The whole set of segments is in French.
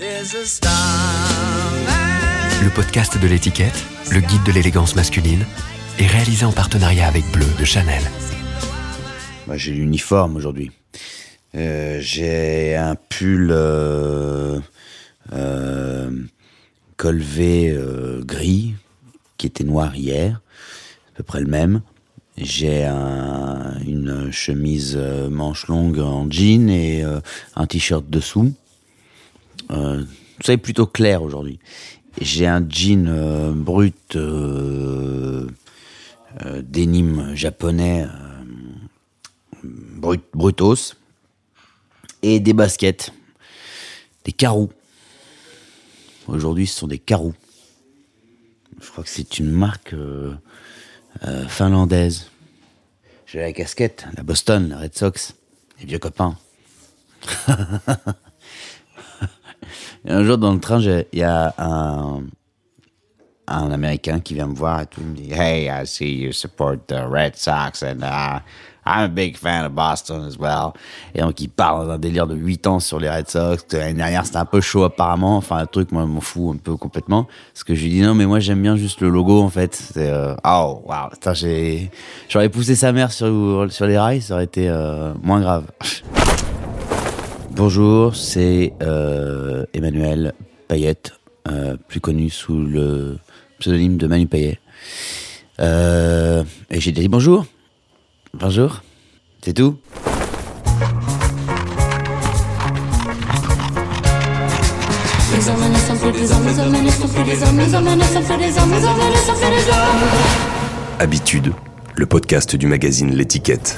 Le podcast de l'étiquette, le guide de l'élégance masculine, est réalisé en partenariat avec Bleu de Chanel. Bah, j'ai l'uniforme aujourd'hui. Euh, j'ai un pull euh, euh, colvé euh, gris qui était noir hier, à peu près le même. J'ai un, une chemise manche longue en jean et euh, un t-shirt dessous. Euh, ça est plutôt clair aujourd'hui. J'ai un jean euh, brut euh, euh, japonais euh, brut, brutos et des baskets, des carreaux. Aujourd'hui, ce sont des carreaux. Je crois que c'est une marque euh, euh, finlandaise. J'ai la casquette, la Boston, la Red Sox, les vieux copains. Un jour dans le train, il y a un, Américain qui vient me voir et tout. Il me dit Hey, I see you support the Red Sox and uh, I'm a big fan of Boston as well. Et donc il parle d'un délire de 8 ans sur les Red Sox. L'année dernière, c'était un peu chaud apparemment. Enfin, un truc, moi, je m'en fous un peu complètement. Parce que je lui dis Non, mais moi, j'aime bien juste le logo en fait. Euh, oh, wow. J'aurais poussé sa mère sur, sur les rails, ça aurait été euh, moins grave. Bonjour, c'est euh, Emmanuel Payette, euh, plus connu sous le pseudonyme de Manu Payet. Euh, et j'ai dit bonjour. Bonjour. C'est tout. Habitude, le podcast du magazine L'étiquette.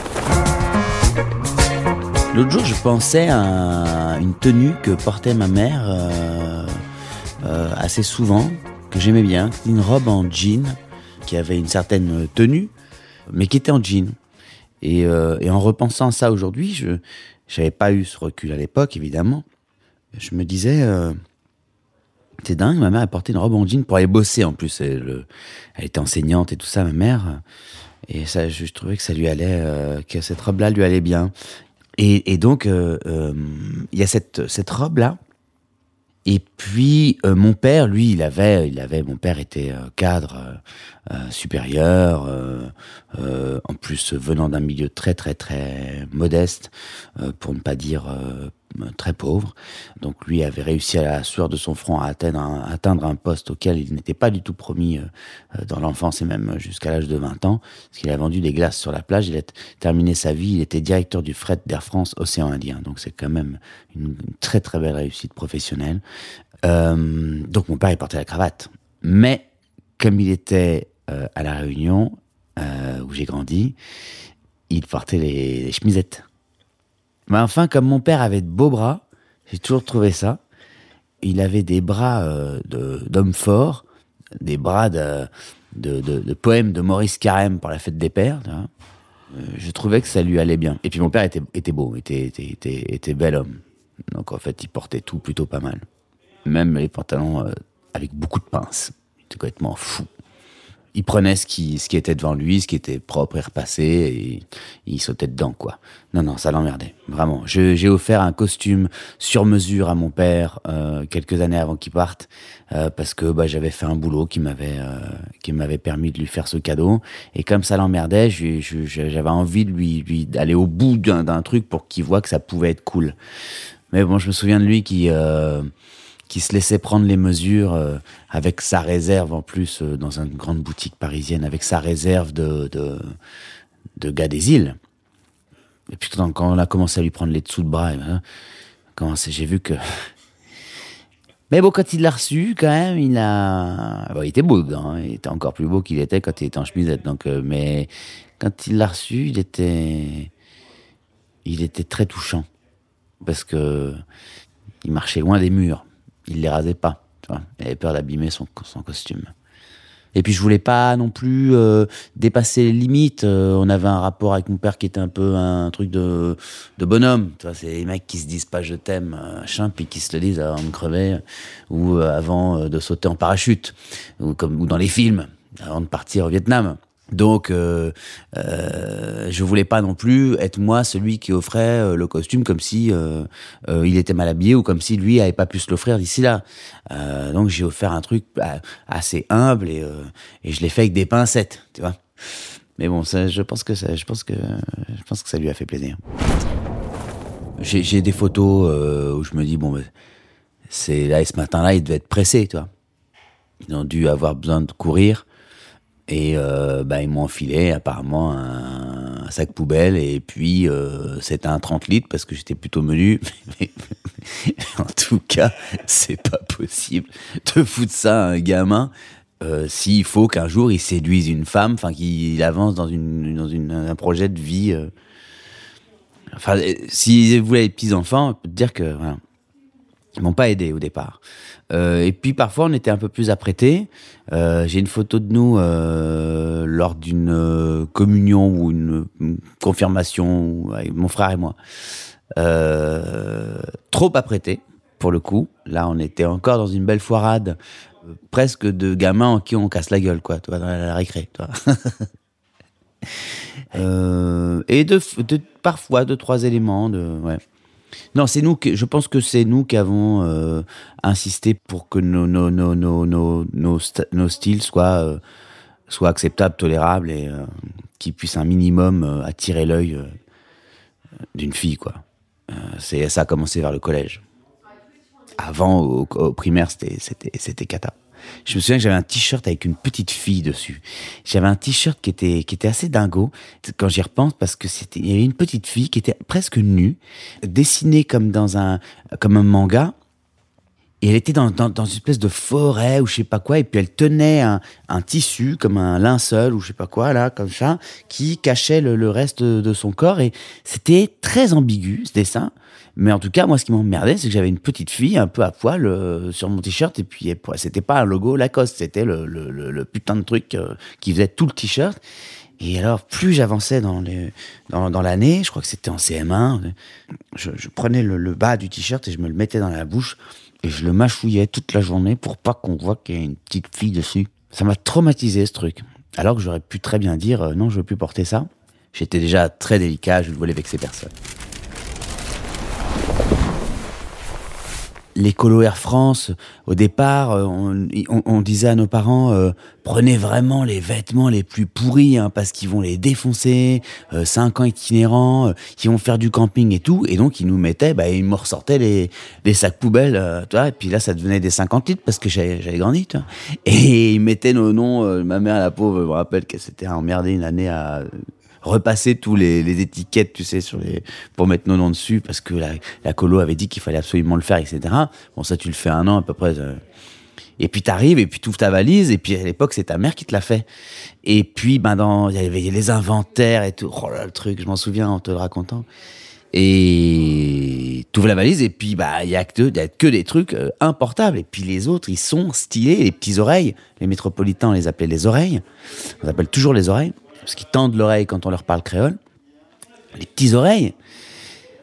L'autre jour, je pensais à une tenue que portait ma mère euh, euh, assez souvent, que j'aimais bien, une robe en jean qui avait une certaine tenue, mais qui était en jean. Et, euh, en repensant à ça aujourd'hui, je j'avais pas eu ce recul à l'époque, évidemment. Je me disais, c'est dingue, ma mère a porté une robe en jean pour aller bosser en plus. Elle, était enseignante et tout ça, ma mère. Et ça, je, trouvais que ça lui allait, que cette robe-là lui allait bien. Et, donc, euh, euh, il y a cette, cette robe-là. Et puis, euh, mon père, lui, il avait, il avait, mon père était cadre supérieur, en plus venant d'un milieu très, très, très modeste, pour ne pas dire très pauvre. Donc, lui avait réussi à la sueur de son front à atteindre un, un poste auquel il n'était pas du tout promis euh, euh, dans l'enfance et même jusqu'à l'âge de 20 ans, parce qu'il a vendu des glaces sur la plage. Il a terminé sa vie, il était directeur du fret d'Air France Océan Indien. Donc, c'est quand même une, très, très belle réussite professionnelle. Euh, donc mon père il portait la cravate. Mais comme il était euh, à la Réunion euh, où j'ai grandi, il portait les chemisettes. Mais enfin, comme mon père avait de beaux bras, j'ai toujours trouvé ça. Il avait des bras euh, d'homme fort, des bras de, de, de, poèmes de Maurice Carême pour la fête des pères. Euh, je trouvais que ça lui allait bien. Et puis mon père était, beau, était, était, bel homme. Donc en fait, il portait tout plutôt pas mal même les pantalons euh, avec beaucoup de pinces. Il était complètement fou. Il prenait ce qui, ce qui était devant lui, ce qui était propre et repassé, et il sautait dedans, quoi. Non, non, ça l'emmerdait, vraiment. J'ai offert un costume sur mesure à mon père euh, quelques années avant qu'il parte, euh, parce que bah, j'avais fait un boulot qui m'avait euh, qui m'avait permis de lui faire ce cadeau. Et comme ça l'emmerdait, j'avais envie de lui, lui d'aller au bout d'un truc pour qu'il voit que ça pouvait être cool. Mais bon, je me souviens de lui qui euh, qui se laissait prendre les mesures euh, avec sa réserve en plus euh, dans une grande boutique parisienne, avec sa réserve de, de, de gars des îles. Et puis quand, on a commencé à lui prendre les dessous de bras, comment c'est- j'ai vu que... Mais bon, quand il l'a reçu, quand même, il a... Bon, il était beau dedans, hein, il était encore plus beau qu'il était quand il était en chemisette. Donc, euh, mais quand il l'a reçu, il était... Il était très touchant. Parce que il marchait loin des murs. Il les rasait pas. Il avait peur d'abîmer son, son costume. Et puis je voulais pas non plus euh, dépasser les limites. Euh, on avait un rapport avec mon père qui était un peu un truc de, de bonhomme. C'est les mecs qui se disent pas je t'aime, euh, machin, puis qui se le disent avant de crever ou avant de sauter en parachute ou comme ou dans les films avant de partir au Vietnam. Donc, euh, euh, je voulais pas non plus être moi celui qui offrait euh, le costume comme si euh, euh, il était mal habillé ou comme si lui avait pas pu se l'offrir d'ici là. Donc, j'ai offert un truc assez humble et, et je l'ai fait avec des pincettes, tu vois. Mais bon, ça, je pense que ça, je pense que, je pense que ça lui a fait plaisir. J'ai des photos où je me dis bon, c'est là et ce matin-là, il devait être pressé, tu vois. Ils ont dû avoir besoin de courir. Et euh, bah, ils m'ont enfilé apparemment un, sac poubelle et puis euh, c'était un 30 litres parce que j'étais plutôt menu. En tout cas, c'est pas possible de foutre ça à un gamin euh, s'il faut qu'un jour il séduise une femme, enfin qu'il avance dans, une, dans un projet de vie. Enfin, si vous voulez les petits enfants, je peux te dire que voilà, m'ont pas aidé au départ. Euh, et puis parfois on était un peu plus apprêtés. Euh, J'ai une photo de nous euh, lors d'une communion ou une, confirmation avec mon frère et moi. Trop apprêtés pour le coup. Là on était encore dans une belle foirade, presque de gamins en qui on casse la gueule quoi, tu vois, dans la, récré. Et de, parfois deux trois éléments de. Non, c'est nous que je pense que c'est nous qui avons euh, insisté pour que nos nos nos nos nos nos styles soient euh, soient acceptables, tolérables et euh, qui puissent un minimum euh, attirer l'œil d'une fille quoi. C'est ça a commencé vers le collège. Avant au, au primaire c'était cata. Je me souviens que j'avais un t-shirt avec une petite fille dessus. J'avais un t-shirt qui était qui était assez dingo quand j'y repense parce que c'était il y avait une petite fille qui était presque nue, dessinée comme dans un comme un manga. Et elle était dans, dans, une espèce de forêt ou je sais pas quoi, et puis elle tenait un, un tissu comme un linceul ou je sais pas quoi là, comme ça, qui cachait le, le reste de son corps. Et c'était très ambigu ce dessin. Mais en tout cas, moi, ce qui m'emmerdait, c'est que j'avais une petite fille un peu à poil euh, sur mon t-shirt, et puis c'était pas un logo Lacoste, c'était le, putain de truc euh, qui faisait tout le t-shirt. Et alors, plus j'avançais dans l'année, je crois que c'était en CM1, je, prenais le, le bas du t-shirt et je me le mettais dans la bouche et je le mâchouillais toute la journée pour pas qu'on voit qu'il y a une petite fille dessus. Ça m'a traumatisé ce truc. Alors que j'aurais pu très bien dire euh, non, je veux plus porter ça. J'étais déjà très délicat, je ne voulais vexer personne. L'écolo Air France, au départ, euh, on, on- on disait à nos parents, euh, prenez vraiment les vêtements les plus pourris, hein, parce qu'ils vont les défoncer, euh, cinq ans itinérants, euh, qui vont faire du camping et tout, et donc ils nous mettaient, bah, ils me ressortaient les, les sacs poubelles, euh, tu vois, et puis là ça devenait des 50 litres parce que j'avais grandi. Et ils mettaient nos noms, euh, ma mère la pauvre, je me rappelle qu'elle s'était emmerdée une année à repasser tous les, étiquettes, tu sais, sur les, pour mettre nos noms dessus, parce que la, colo avait dit qu'il fallait absolument le faire, etc. Bon, ça, tu le fais un an à peu près. euh. Et puis t'arrives, et puis tu ouvres ta valise, et puis à l'époque, c'est ta mère qui te l'a fait. Et puis, ben, dans, il y avait les inventaires et tout. Oh là, le truc, je m'en souviens en te le racontant. Et tu ouvres la valise, et puis, bah, il y a que, y a que des trucs euh, importables. Et puis les autres, ils sont stylés, les petits oreilles. Les métropolitains, on les appelait les oreilles. On les appelle toujours les oreilles parce qu'ils tendent l'oreille quand on leur parle créole. Les petits oreilles,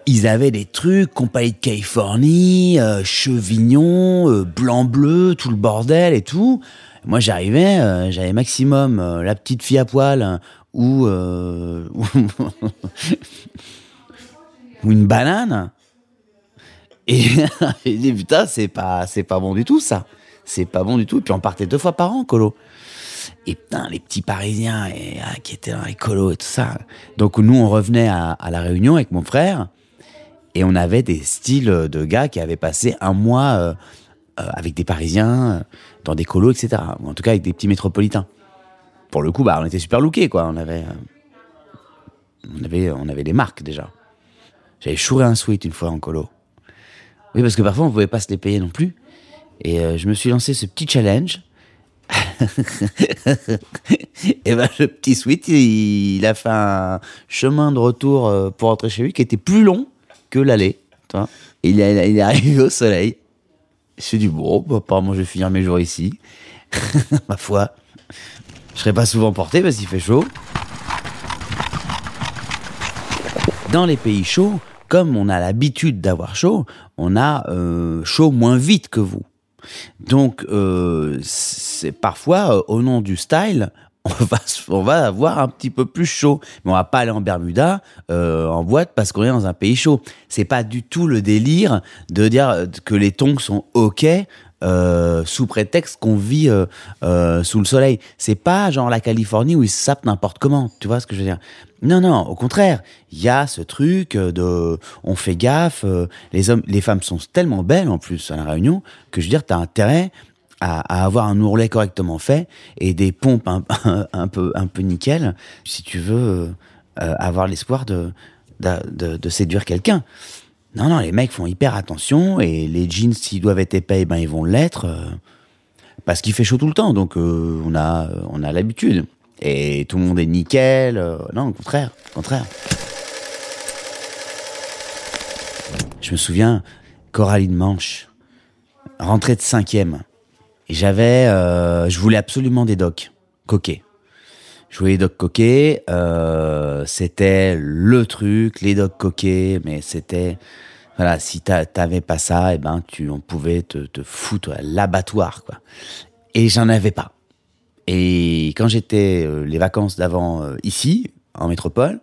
ils avaient des trucs, compagnie de Californie, euh, chevignon, euh, blanc-bleu, tout le bordel et tout. Moi, j'arrivais, euh, j'avais maximum la petite fille à poil hein, ou, ou une banane. Et j'ai dit, putain, c'est pas, c'est pas bon du tout, ça. C'est pas bon du tout. Et puis on partait deux fois par an, colo. Et les petits Parisiens et, ah, qui étaient dans les colos et tout ça. Donc nous, on revenait à, la Réunion avec mon frère et on avait des styles de gars qui avaient passé un mois euh, euh, avec des Parisiens, euh, dans des colos, etc. Ou en tout cas avec des petits métropolitains. Pour le coup, bah, on était super lookés, quoi. On avait, on avait, on avait des marques déjà. J'avais chouré un sweat une fois en colo. Oui, parce que parfois on pouvait pas se les payer non plus. Et je me suis lancé ce petit challenge. Et ben le petit sweet, il, a fait un chemin de retour euh, pour rentrer chez lui qui était plus long que l'aller. il, est- il est arrivé au soleil. Suis dit, bon, bah, apparemment je vais finir mes jours ici. Ma foi, je serai pas souvent porté parce qu'il fait chaud. Dans les pays chauds, comme on a l'habitude d'avoir chaud, on a euh, chaud moins vite que vous. Donc, euh, c'est parfois, euh, au nom du style, on va, avoir un petit peu plus chaud. Mais on va pas aller en Bermuda, euh, en boîte, parce qu'on est dans un pays chaud. C'est pas du tout le délire de dire que les tongs sont OK euh, sous prétexte qu'on vit euh, euh, sous le soleil. C'est pas genre la Californie où ils sapent n'importe comment. Tu vois ce que je veux dire? Non, non, au contraire. Il y a ce truc de... On fait gaffe. les, hommes, les femmes sont tellement belles en plus à la Réunion que je veux dire, t'as intérêt à, avoir un ourlet correctement fait et des pompes un, peu un peu nickel si tu veux avoir l'espoir de, de- de séduire quelqu'un. Non, non, les mecs font hyper attention et les jeans, s'ils doivent être épais, ben ils vont l'être euh, parce qu'il fait chaud tout le temps, donc euh, on a on a l'habitude et tout le monde est nickel. euh, non, au contraire, au contraire. Je me souviens, Coraline Manche, rentrée de cinquième. Et j'avais, euh, je voulais absolument des docks coquets. Je voulais des docks coquets. euh, c'était le truc, les docks coquets, mais c'était, voilà, si t'a- t'avais pas ça, et ben tu, on pouvait te, te foutre à l'abattoir, quoi. Et j'en avais pas. Et quand j'étais euh, les vacances d'avant euh, ici, en métropole,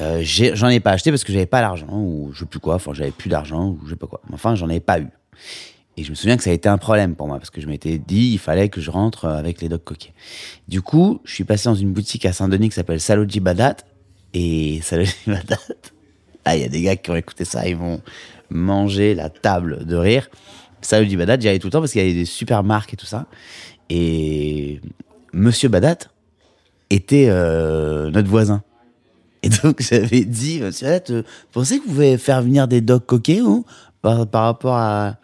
euh, j'en ai pas acheté parce que j'avais pas l'argent ou je sais plus quoi. Enfin, j'avais plus d'argent ou je sais pas quoi. Enfin, j'en avais pas eu. Et je me souviens que ça a été un problème pour moi parce que je m'étais dit il fallait que je rentre euh, avec les dogs coquets. Du coup, je suis passé dans une boutique à Saint-Denis qui s'appelle Saloji Badat et Saloji Badat. Ah, il y a des gars qui ont écouté ça, ils vont manger la table de rire. Saloji Badat, j'y allais tout le temps parce qu'il y avait des super marques et tout ça. Et Monsieur Badat était euh, notre voisin. Et donc j'avais dit, Monsieur Badat, euh, vous pensez que vous pouvez faire venir des dogs coquets ou par, par rapport à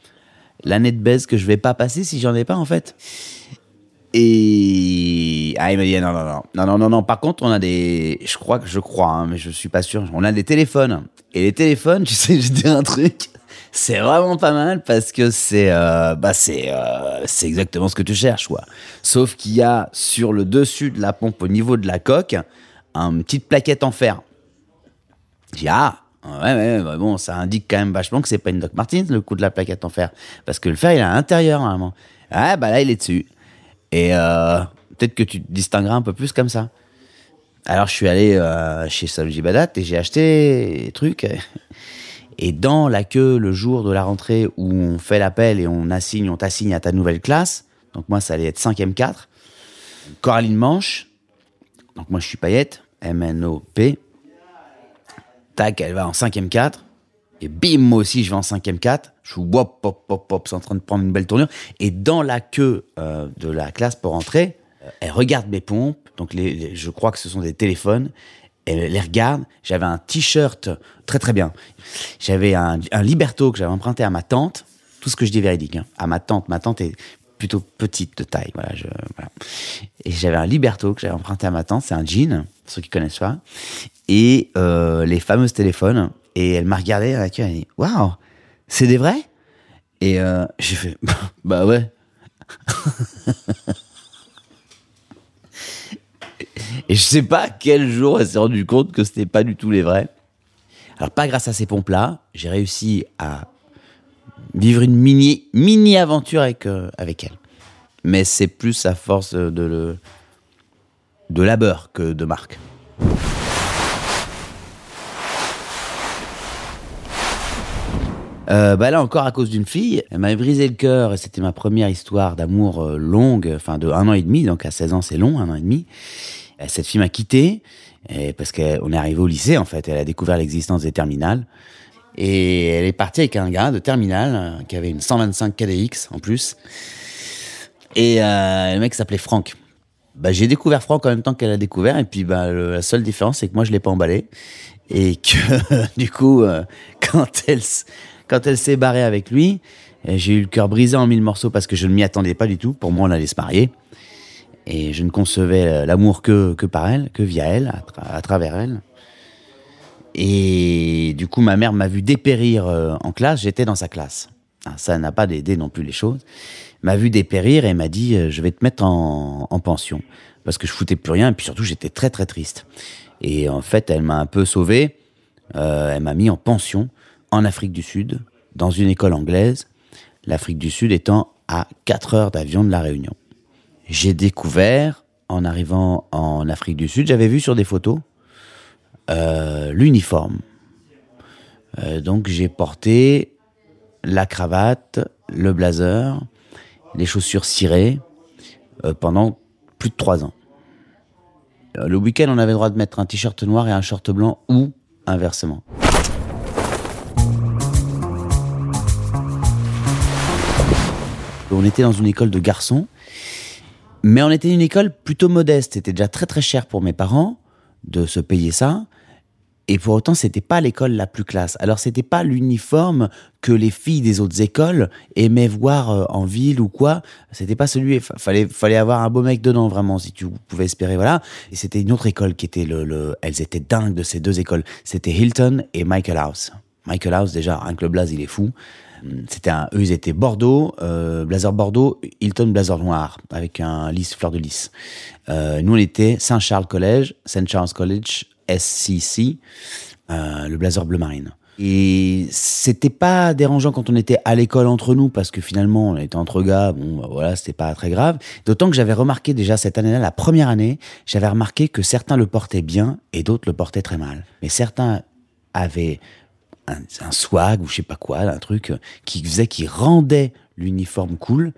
l'année de baise que je vais pas passer si j'en ai pas en fait? Et ah, il m'a dit non non non. Non non non non. Par contre on a des je crois que je crois hein, mais je suis pas sûr. On a des téléphones. Et les téléphones tu sais je dis un truc. C'est vraiment pas mal parce que c'est euh, bah c'est euh, c'est exactement ce que tu cherches quoi. Sauf qu'il y a sur le dessus de la pompe au niveau de la coque une petite plaquette en fer. J'ai ah, ouais, ouais, ouais, bon, ça indique quand même vachement que c'est pas une Doc Martens, le coup de la plaquette en fer. Parce que le fer, il est à l'intérieur, normalement. Ah, bah là, il est dessus. Et euh, peut-être que tu te distingueras un peu plus comme ça. Alors, je suis allé euh, chez Saloji Badat et j'ai acheté des trucs. Et dans la queue, le jour de la rentrée où on fait l'appel et on assigne, on t'assigne à ta nouvelle classe. Donc, moi, ça allait être 5e 4. Coraline Manche. Donc, moi, je suis paillette. M-N-O-P. Tac, elle va en 5ème 4. Et bim, moi aussi, je vais en 5ème 4. Je suis wop, hop, hop, hop, c'est en train de prendre une belle tournure. Et dans la queue euh, de la classe pour entrer, euh, elle regarde mes pompes. Donc, je crois que ce sont des téléphones. Elle les regarde. J'avais un t-shirt très, très bien. J'avais un, Liberto que j'avais emprunté à ma tante. Tout ce que je dis véridique. hein. À ma tante. Ma tante est plutôt petite de taille. Voilà. Et j'avais un Liberto que j'avais emprunté à ma tante. C'est un jean, ceux qui connaissent pas. Et euh, les fameux téléphones. Et elle m'a regardé avec elle. Elle dit Waouh, c'est des vrais? Et euh, j'ai fait Bah ouais. Et je sais pas quel jour elle s'est rendue compte que c'était pas du tout les vrais. Alors, pas grâce à ces pompes-là, j'ai réussi à vivre une mini, mini aventure avec, euh, avec elle. Mais c'est plus à force de, de labeur que de marque. Euh, bah là encore à cause d'une fille, elle m'avait brisé le cœur et c'était ma première histoire d'amour euh, longue, enfin de un an et demi, donc à 16 ans c'est long, un an et demi. Et cette fille m'a quitté parce qu'on est arrivé au lycée en fait, elle a découvert l'existence des terminales et elle est partie avec un gars de terminale euh, qui avait une 125 KDX en plus et euh, le mec s'appelait Franck. Bah, j'ai découvert Franck en même temps qu'elle a découvert et puis bah, la seule différence c'est que moi je l'ai pas emballé et que du coup quand elle quand elle s'est barrée avec lui euh, j'ai eu le cœur brisé en mille morceaux parce que je ne m'y attendais pas du tout. Pour moi on allait se marier. Et je ne concevais euh, l'amour que par elle que via elle à, tra- à travers elle. Et du coup ma mère m'a vu dépérir euh, en classe. J'étais dans sa classe. Ah, ça n'a pas aidé non plus les choses. M'a vu dépérir et m'a dit je vais te mettre en, en pension. Parce que je foutais plus rien. Et puis surtout j'étais très très triste. Et en fait elle m'a un peu sauvé elle m'a mis en pension en Afrique du Sud dans une école anglaise l'Afrique du Sud étant à 4 heures d'avion de la Réunion j'ai découvert en arrivant en Afrique du Sud, j'avais vu sur des photos euh, l'uniforme. Euh, donc j'ai porté la cravate, le blazer, les chaussures cirées euh, pendant plus de trois ans. Le week-end, on avait le droit de mettre un t-shirt noir et un short blanc ou inversement. On était dans une école de garçons, mais on était une école plutôt modeste. C'était déjà très très cher pour mes parents de se payer ça. Et pour autant, c'était pas l'école la plus classe. Alors, c'était pas l'uniforme que les filles des autres écoles aimaient voir euh, en ville ou quoi. C'était pas celui. fa- Fallait, fallait avoir un beau mec dedans vraiment si tu pouvais espérer. Voilà. Et c'était une autre école qui était le, le. Elles étaient dingues de ces deux écoles. C'était Hilton et Michael House. Michael House déjà, un club il est fou. C'était un, eux, ils étaient Bordeaux, euh, blazer Bordeaux, Hilton blazer noir avec un lys fleur de lys. Euh, nous, on était Saint-Charles College, Saint Charles College, SCC, euh, le blazer bleu marine. Et c'était pas dérangeant quand on était à l'école entre nous parce que finalement on était entre gars, bon bah voilà, c'était pas très grave. D'autant que j'avais remarqué déjà cette année-là, la première année, j'avais remarqué que certains le portaient bien et d'autres le portaient très mal. Mais certains avaient un, swag ou je sais pas quoi, un truc euh, qui faisait, qui rendait l'uniforme cool.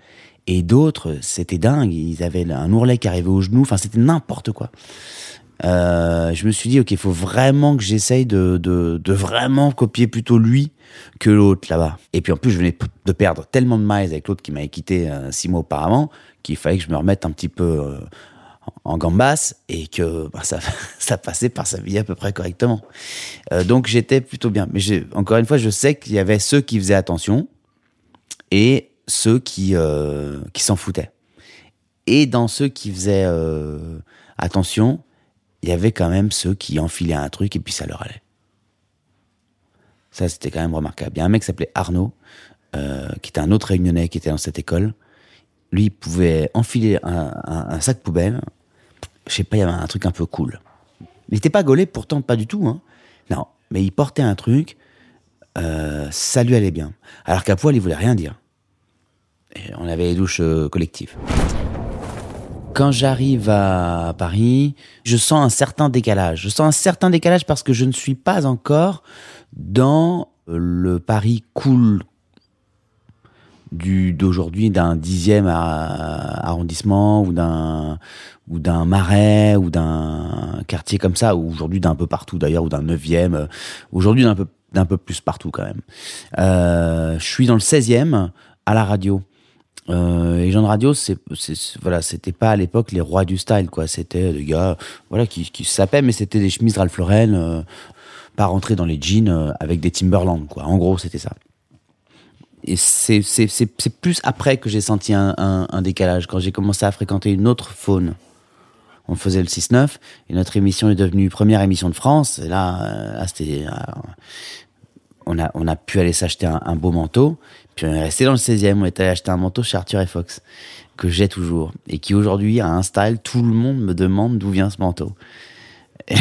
Et d'autres, c'était dingue. Ils avaient un ourlet qui arrivait au genou. Enfin, c'était n'importe quoi. Euh, je me suis dit, ok, il faut vraiment que j'essaye de, de, vraiment copier plutôt lui que l'autre là-bas. Et puis en plus, je venais de perdre tellement de miles avec l'autre qui m'avait quitté euh, six mois auparavant qu'il fallait que je me remette un petit peu en gambas et que bah, ça, passait par sa vie à peu près correctement. Euh, donc j'étais plutôt bien. Mais encore une fois, je sais qu'il y avait ceux qui faisaient attention et ceux qui, euh, qui s'en foutaient. Et dans ceux qui faisaient euh, attention, il y avait quand même ceux qui enfilaient un truc et puis ça leur allait. Ça, c'était quand même remarquable. Il y a un mec qui s'appelait Arnaud, qui était un autre réunionnais qui était dans cette école. Lui, il pouvait enfiler un sac poubelle. Je sais pas, il y avait un truc un peu cool. Il n'était pas gaulé, pourtant pas du tout. Hein. Non, mais il portait un truc, euh, ça lui allait bien. Alors qu'à poil, il voulait rien dire. On avait les douches euh, collectives. Quand j'arrive à Paris, je sens un certain décalage. Je sens un certain décalage parce que je ne suis pas encore dans le Paris cool d'aujourd'hui d'un dixième arrondissement ou d'un ou d'un marais ou d'un quartier comme ça ou aujourd'hui d'un peu partout d'ailleurs ou d'un neuvième euh, aujourd'hui d'un peu d'un peu plus partout quand même Euh, je suis dans le 16e à la radio les gens de radio, c'est, voilà, c'était pas à l'époque les rois du style, quoi. C'était des gars, voilà, qui, qui sapaient, mais c'était des chemises Ralph Lauren, euh, pas rentrer dans les jeans avec des Timberland, quoi. En gros, c'était ça. Et c'est, plus après que j'ai senti un, décalage, quand j'ai commencé à fréquenter une autre faune. On faisait le 6-9, et notre émission est devenue première émission de France, et là, euh, euh, on a, pu aller s'acheter un, un beau manteau. Puis on est resté dans le 16e, on est allé acheter un manteau chez Arthur et Fox, que j'ai toujours. Et qui aujourd'hui a un style, tout le monde me demande d'où vient ce manteau.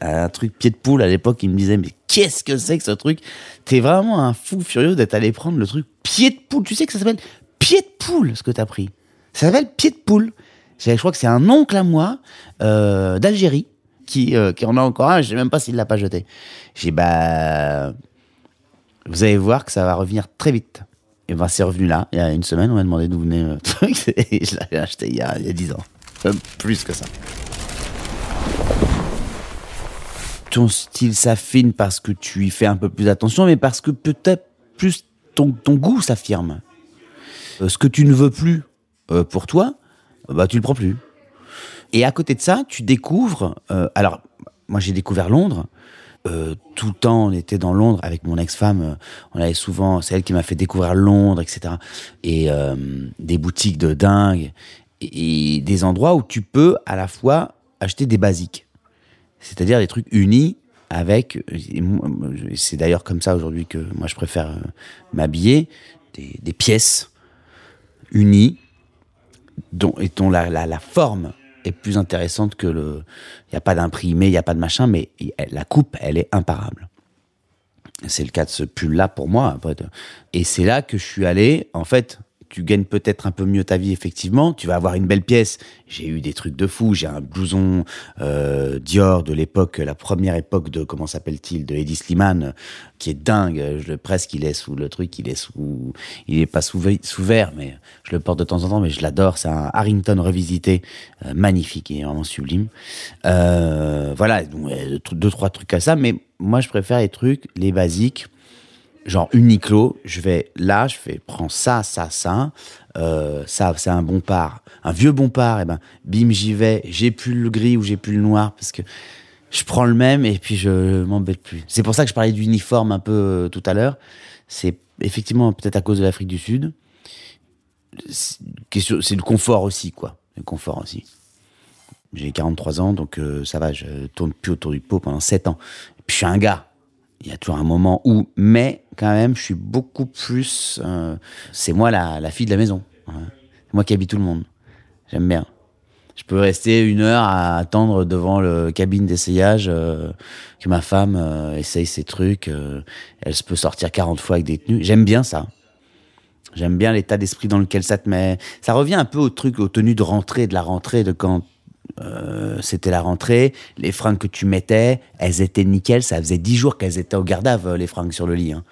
un truc pied de poule, à l'époque, il me disait, mais qu'est-ce que c'est que ce truc? T'es vraiment un fou furieux d'être allé prendre le truc pied de poule. Tu sais que ça s'appelle pied de poule, ce que t'as pris. Ça s'appelle pied de poule. Je crois que c'est un oncle à moi, euh, d'Algérie, qui, euh, qui en a encore un, je sais même pas s'il l'a pas jeté. J'ai bah, vous allez voir que ça va revenir très vite. Et ben c'est revenu là, il y a une semaine, on m'a demandé d'où venait le truc, et je l'avais acheté il y a, 10 ans. Plus que ça. Ton style s'affine parce que tu y fais un peu plus attention, mais parce que peut-être plus ton, goût s'affirme. Euh, ce que tu ne veux plus euh, pour toi, euh, bah tu le prends plus. Et à côté de ça, tu découvres. euh, alors, moi j'ai découvert Londres. Euh, tout le temps, on était dans Londres avec mon ex-femme. euh, on allait souvent, c'est elle qui m'a fait découvrir Londres, etc. Et euh, des boutiques de dingue et, et des endroits où tu peux à la fois acheter des basiques, c'est-à-dire des trucs unis avec. C'est d'ailleurs comme ça aujourd'hui que moi je préfère euh, m'habiller des, pièces unies dont, et dont la, forme est plus intéressante que le. Il n'y a pas d'imprimé, il n'y a pas de machin, mais la coupe, elle est imparable. C'est le cas de ce pull-là pour moi. après. Et c'est là que je suis allé, en fait, tu gagnes peut-être un peu mieux ta vie, effectivement. Tu vas avoir une belle pièce. J'ai eu des trucs de fou. J'ai un blouson euh, Dior de l'époque, la première époque de, comment s'appelle-t-il, de Eddie Slimane, qui est dingue. Je le presque, il est sous le truc, il est sous, il est pas sous, sous verre, mais je le porte de temps en temps, mais je l'adore. C'est un Harrington revisité, euh, magnifique, est vraiment sublime. Euh, voilà, deux, trois trucs à ça, mais moi, je préfère les trucs, les basiques genre Uniqlo, je vais là, je fais prends ça, ça, ça, euh, ça, c'est un bon part, un vieux bon part, et ben bim j'y vais, j'ai plus le gris ou j'ai plus le noir parce que je prends le même et puis je m'embête plus. C'est pour ça que je parlais d'uniforme un peu euh, tout à l'heure. C'est effectivement peut-être à cause de l'Afrique du Sud. C'est le confort aussi, quoi. Le confort aussi. J'ai 43 ans, donc euh, ça va, je tourne plus autour du pot pendant 7 ans. Et puis je suis un gars il y a toujours un moment où, mais quand même, je suis beaucoup plus. Euh, c'est moi la, la, fille de la maison. Hein. Moi qui habite tout le monde. J'aime bien. Je peux rester une heure à attendre devant le cabine d'essayage euh, que ma femme euh, essaye ses trucs. Euh, elle peut sortir 40 fois avec des tenues. J'aime bien ça. J'aime bien l'état d'esprit dans lequel ça te met. Ça revient un peu au truc, aux tenues de rentrée, de la rentrée, de quand euh, c'était la rentrée, les fringues que tu mettais, elles étaient nickel, ça faisait dix jours qu'elles étaient au gardave, les fringues sur le lit. Hein.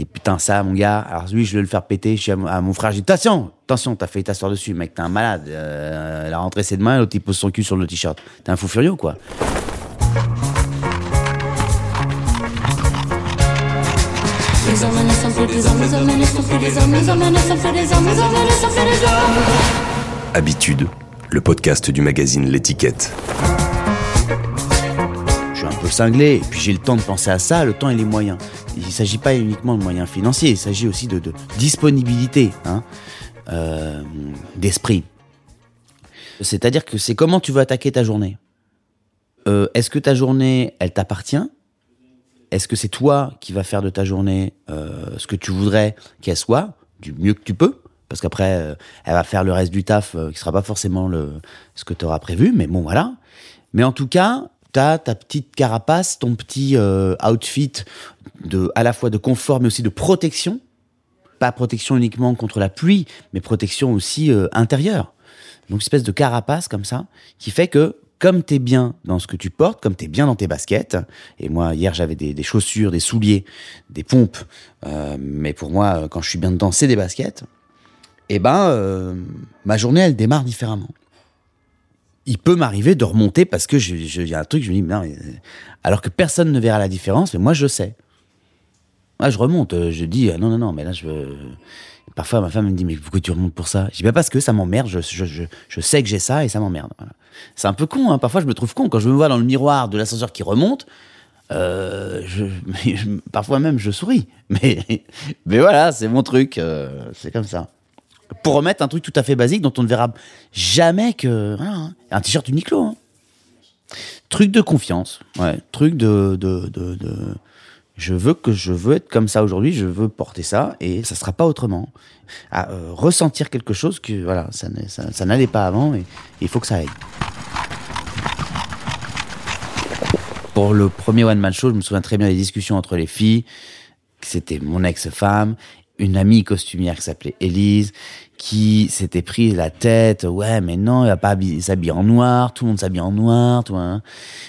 Et putain, ça, mon gars, alors lui, je vais le faire péter. Je suis à, mon frère, je dis attention, attention, t'as failli t'asseoir dessus, mec, t'es un malade. Euh, la rentrée, c'est demain, l'autre, il pose son cul sur le t-shirt. T'es un fou furieux, quoi. Habitude le podcast du magazine L'étiquette. Je suis un peu cinglé, et puis j'ai le temps de penser à ça, le temps et les moyens. Il ne s'agit pas uniquement de moyens financiers, il s'agit aussi de, disponibilité hein, euh, d'esprit. C'est-à-dire que c'est comment tu veux attaquer ta journée. Euh, Est-ce que ta journée, elle t'appartient? Est-ce que c'est toi qui vas faire de ta journée euh, ce que tu voudrais qu'elle soit, du mieux que tu peux? Parce qu'après, euh, elle va faire le reste du taf euh, qui sera pas forcément le, ce que tu auras prévu, mais bon, voilà. Mais en tout cas, tu as ta petite carapace, ton petit euh, outfit de, à la fois de confort, mais aussi de protection. Pas protection uniquement contre la pluie, mais protection aussi intérieure. Donc, une espèce de carapace comme ça, qui fait que comme tu es bien dans ce que tu portes, comme tu es bien dans tes baskets, et moi hier j'avais des, chaussures, des souliers, des pompes, mais pour moi quand je suis bien dedans c'est des baskets, eh ben, euh, ma journée, elle démarre différemment. Il peut m'arriver de remonter parce que il y a un truc, je me dis, non, mais, alors que personne ne verra la différence, mais moi, je sais. Moi, je remonte, euh, je dis, ah, non, non, non, mais là, je veux. Parfois, ma femme me dit, mais pourquoi tu remontes pour ça? Je dis, bah, parce que ça m'emmerde, je, je, je, sais que j'ai ça et ça m'emmerde. C'est un peu con, hein. parfois, je me trouve con. Quand je me vois dans le miroir de l'ascenseur qui remonte, euh, je, parfois même, je souris. Mais, mais voilà, c'est mon truc, euh, c'est comme ça pour remettre un truc tout à fait basique dont on ne verra jamais que hein. un t-shirt Uniqlo. Hein. Truc de confiance, ouais, truc de, de, de, je veux que je veux être comme ça aujourd'hui, je veux porter ça et ça sera pas autrement. À euh, ressentir quelque chose que voilà, ça, ça n'allait pas avant et il faut que ça aille. Pour le premier one man show, je me souviens très bien des discussions entre les filles. C'était mon ex-femme une amie costumière qui s'appelait Élise, qui s'était pris la tête, ouais, mais non, il va pas s'habiller en noir, tout le monde s'habille en noir, toi. Hein.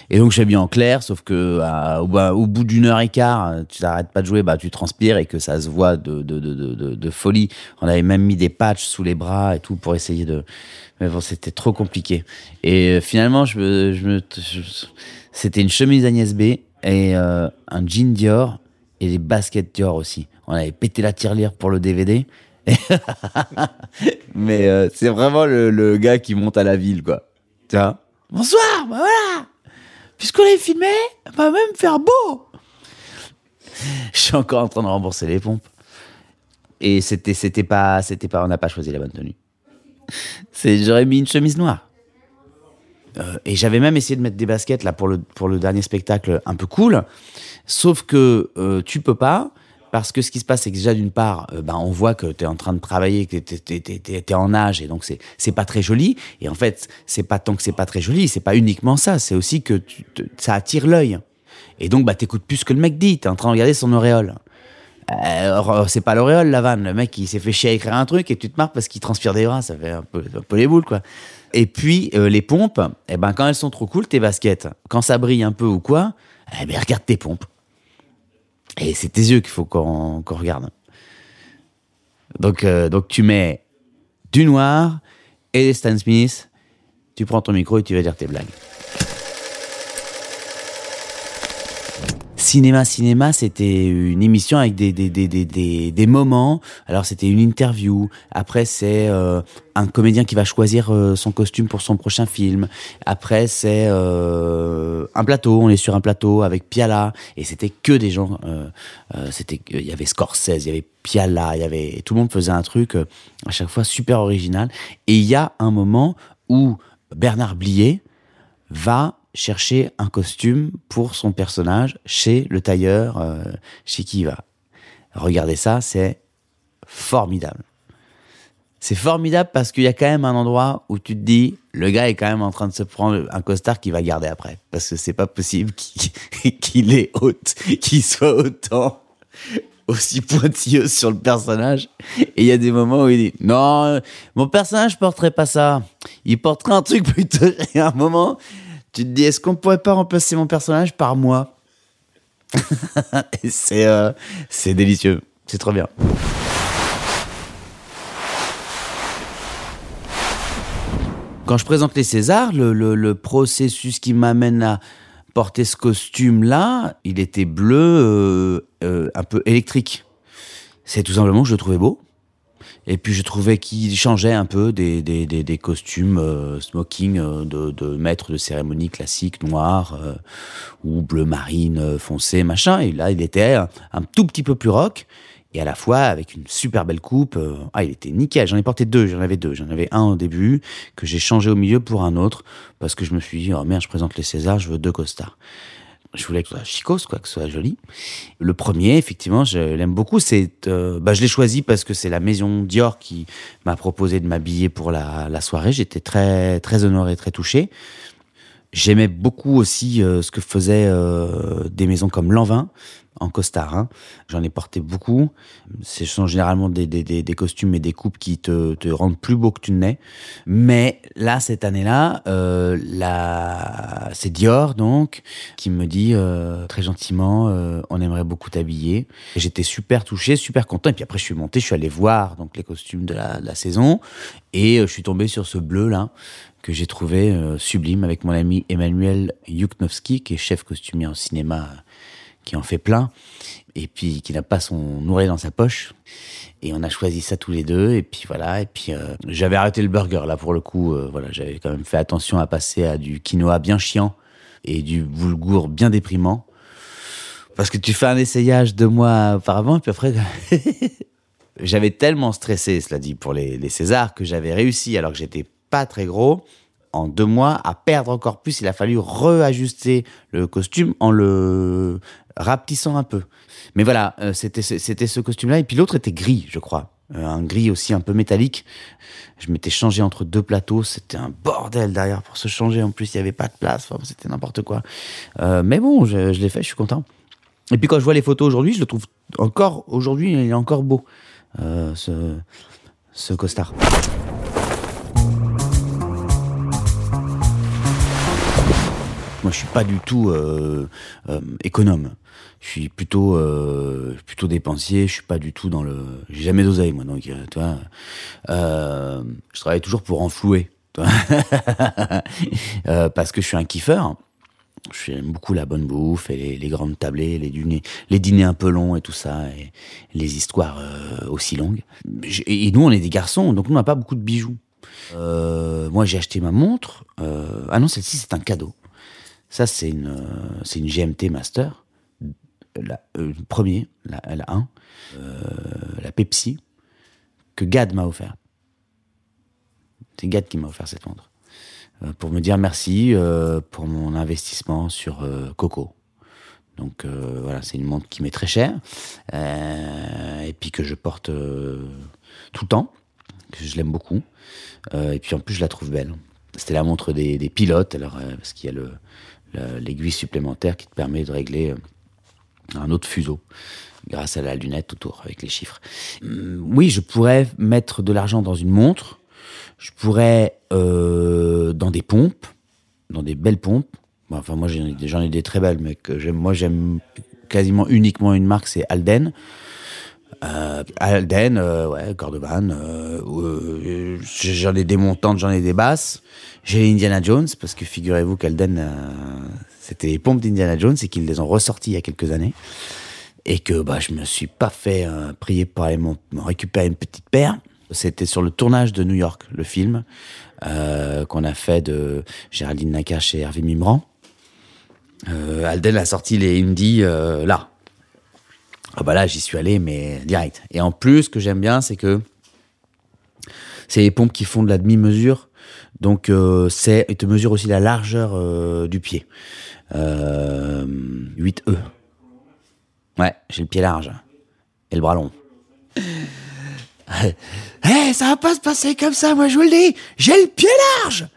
Et donc, je suis habillé en clair, sauf que à, au, bout d'une heure et quart, tu t'arrêtes pas de jouer, bah, tu transpires et que ça se voit de, folie. On avait même mis des patchs sous les bras et tout pour essayer de. Mais bon, c'était trop compliqué. Et euh, finalement, c'était une chemise Agnès B et euh, un jean Dior et des baskets Dior aussi. On avait pété la tirelire pour le DVD. Mais euh, c'est vraiment le, gars qui monte à la ville, quoi. Tu vois? Bonsoir, bah voilà Puisqu'on est filmé, on va même faire beau Je suis encore en train de rembourser les pompes. Et c'était, c'était pas, c'était pas, on n'a pas choisi la bonne tenue. J'aurais mis une chemise noire. Euh, et j'avais même essayé de mettre des baskets là pour le, pour le dernier spectacle un peu cool. Sauf que euh, tu peux pas parce que ce qui se passe, c'est que déjà, d'une part, euh, ben, on voit que tu es en train de travailler, que tu es, en âge, et donc c'est, pas très joli. Et en fait, c'est pas tant que c'est pas très joli, c'est pas uniquement ça, c'est aussi que ça attire l'œil. Et donc, bah, t'écoutes plus ce que le mec dit, t'es en train de regarder son auréole. Euh, c'est pas l'auréole la vanne. Le mec il s'est fait chier à écrire un truc et tu te marres parce qu'il transpire des bras, ça fait un peu, un peu les boules quoi. Et puis euh, les pompes, eh ben quand elles sont trop cool tes baskets, quand ça brille un peu ou quoi, eh ben regarde tes pompes. Et c'est tes yeux qu'il faut qu'on regarde. Donc euh, donc tu mets du noir et des Stan Smith. Tu prends ton micro et tu vas dire tes blagues. Cinéma, cinéma, c'était une émission avec des, des, des, des, des, moments. Alors c'était une interview. Après c'est euh, un comédien qui va choisir euh, son costume pour son prochain film. Après c'est euh, un plateau. On est sur un plateau avec Piala et c'était que des gens. c'était, il y avait Scorsese, il y avait Piala, il y avait tout le monde faisait un truc à chaque fois super original. Et il y a un moment où Bernard Blier va chercher un costume pour son personnage chez le tailleur euh, chez qui il va. Regardez ça, c'est formidable. C'est formidable parce qu'il y a quand même un endroit où tu te dis, le gars est quand même en train de se prendre un costard qu'il va garder après. Parce que c'est pas possible qu'il ait haute, soit autant aussi pointilleux sur le personnage. Et il y a des moments où il dit, non, mon personnage porterait pas ça. Il porterait un truc plutôt. Et à un moment, tu te dis, est-ce qu'on pourrait pas remplacer mon personnage par moi euh, c'est délicieux. C'est trop bien. Quand je présente les Césars, le processus qui m'amène à porter ce costume-là, il était bleu, euh, euh, un peu électrique. C'est tout simplement que je le trouvais beau. Et puis je trouvais qu'il changeait un peu des, des, des, des costumes euh, smoking euh, de, de maître de cérémonie classique noir euh, ou bleu marine euh, foncé machin. Et là il était un, un tout petit peu plus rock et à la fois avec une super belle coupe. euh, ah il était nickel. J'en ai porté deux. J'en avais deux. J'en avais un au début que j'ai changé au milieu pour un autre parce que je me suis dit oh merde je présente les Césars je veux deux costards. Je voulais que ce soit chicos, quoi, que ce soit joli. Le premier, effectivement, je l'aime beaucoup. C'est, euh, bah, je l'ai choisi parce que c'est la maison Dior qui m'a proposé de m'habiller pour la, la soirée. J'étais très, très honoré, très touché. J'aimais beaucoup aussi euh, ce que faisaient euh, des maisons comme Lanvin en costard. hein. J'en ai porté beaucoup. Ce sont généralement des, des, costumes et des coupes qui te, te rendent plus beau que tu n'es. Mais là, cette année-là, euh, la... c'est Dior donc qui me dit euh, très gentiment, euh, on aimerait beaucoup t'habiller. J'étais super touché, super content. Et puis après, je suis monté, je suis allé voir donc les costumes de la, saison et je suis tombé sur ce bleu là que j'ai trouvé sublime avec mon ami Emmanuel Yuknowski, qui est chef costumier en cinéma, qui en fait plein, et puis qui n'a pas son nourrier dans sa poche. Et on a choisi ça tous les deux, et puis voilà. Et puis euh, j'avais arrêté le burger là pour le coup. euh, voilà, j'avais quand même fait attention à passer à du quinoa bien chiant et du boulgour bien déprimant. Parce que tu fais un essayage deux mois auparavant, et puis après, j'avais tellement stressé, cela dit, pour les, les Césars, que j'avais réussi, alors que j'étais pas très gros, en deux mois, à perdre encore plus. Il a fallu réajuster le costume en le rapetissant un peu. Mais voilà, euh, c'était ce- costume-là. Et puis l'autre était gris, je crois. Euh, un gris aussi un peu métallique. Je m'étais changé entre deux plateaux. C'était un bordel derrière pour se changer. En plus, il n'y avait pas de place. C'était n'importe quoi. Euh, mais bon, je, l'ai fait, je suis content. Et puis quand je vois les photos aujourd'hui, je le trouve encore, aujourd'hui, il est encore beau, ce, ce costard. Moi, je suis pas du tout euh, euh, économe. Je suis plutôt euh, plutôt dépensier. Je suis pas du tout dans le. J'ai jamais d'oseille moi, donc tu vois. Je travaille toujours pour enflouer, parce que je suis un kiffeur. J'aime beaucoup la bonne bouffe et les, les grandes tablées, les dîners, les dîners un peu longs et tout ça, et les histoires aussi longues. Et nous, on est des garçons, donc nous, on n'a pas beaucoup de bijoux. Moi, j'ai acheté ma montre. ah non, celle-ci, c'est un cadeau. Ça, c'est une, euh, une GMT Master. La, euh, le premier, la, la 1, euh, la Pepsi, que Gad m'a offert. C'est Gad qui m'a offert cette montre. Euh, pour me dire merci pour mon investissement sur Coco. Donc voilà, c'est une montre qui m'est très chère et puis que je porte tout le temps, que je l'aime beaucoup. Et puis en plus, je la trouve belle. C'était la montre des, des pilotes, alors, parce qu'il y a le- l'aiguille supplémentaire qui te permet de régler euh, un autre fuseau grâce à la lunette autour avec les chiffres. Hum, Oui, je pourrais mettre de l'argent dans une montre. Je pourrais euh, dans des pompes, dans des belles pompes. Enfin, moi, j'en ai, des- très belles, mais que j'aime. Moi, j'aime quasiment uniquement une marque, c'est Alden. Euh, Alden, euh, ouais, Cordovan. Euh, euh, j'en ai des montantes, j'en ai des basses. J'ai Indiana Jones parce que figurez-vous qu'Alden, euh, c'était les pompes d'Indiana Jones et qu'ils les ont ressorties il y a quelques années et que bah je me suis pas fait euh, prier pour aller m'en récupérer une petite paire. C'était sur le tournage de New York, le film euh, qu'on a fait de Géraldine Nakache et Hervé Mimran. Euh, Alden a sorti les euh, là. Ah bah là, j'y suis allé, mais direct. Et en plus, ce que j'aime bien, c'est que c'est les pompes qui font de la demi-mesure. Donc, euh, c'est, ils te mesurent aussi la largeur euh, du pied. Euh, 8E. Ouais, j'ai le pied large. Et le bras long. Eh, ça va pas se passer comme ça, moi je vous le dis. J'ai le pied large.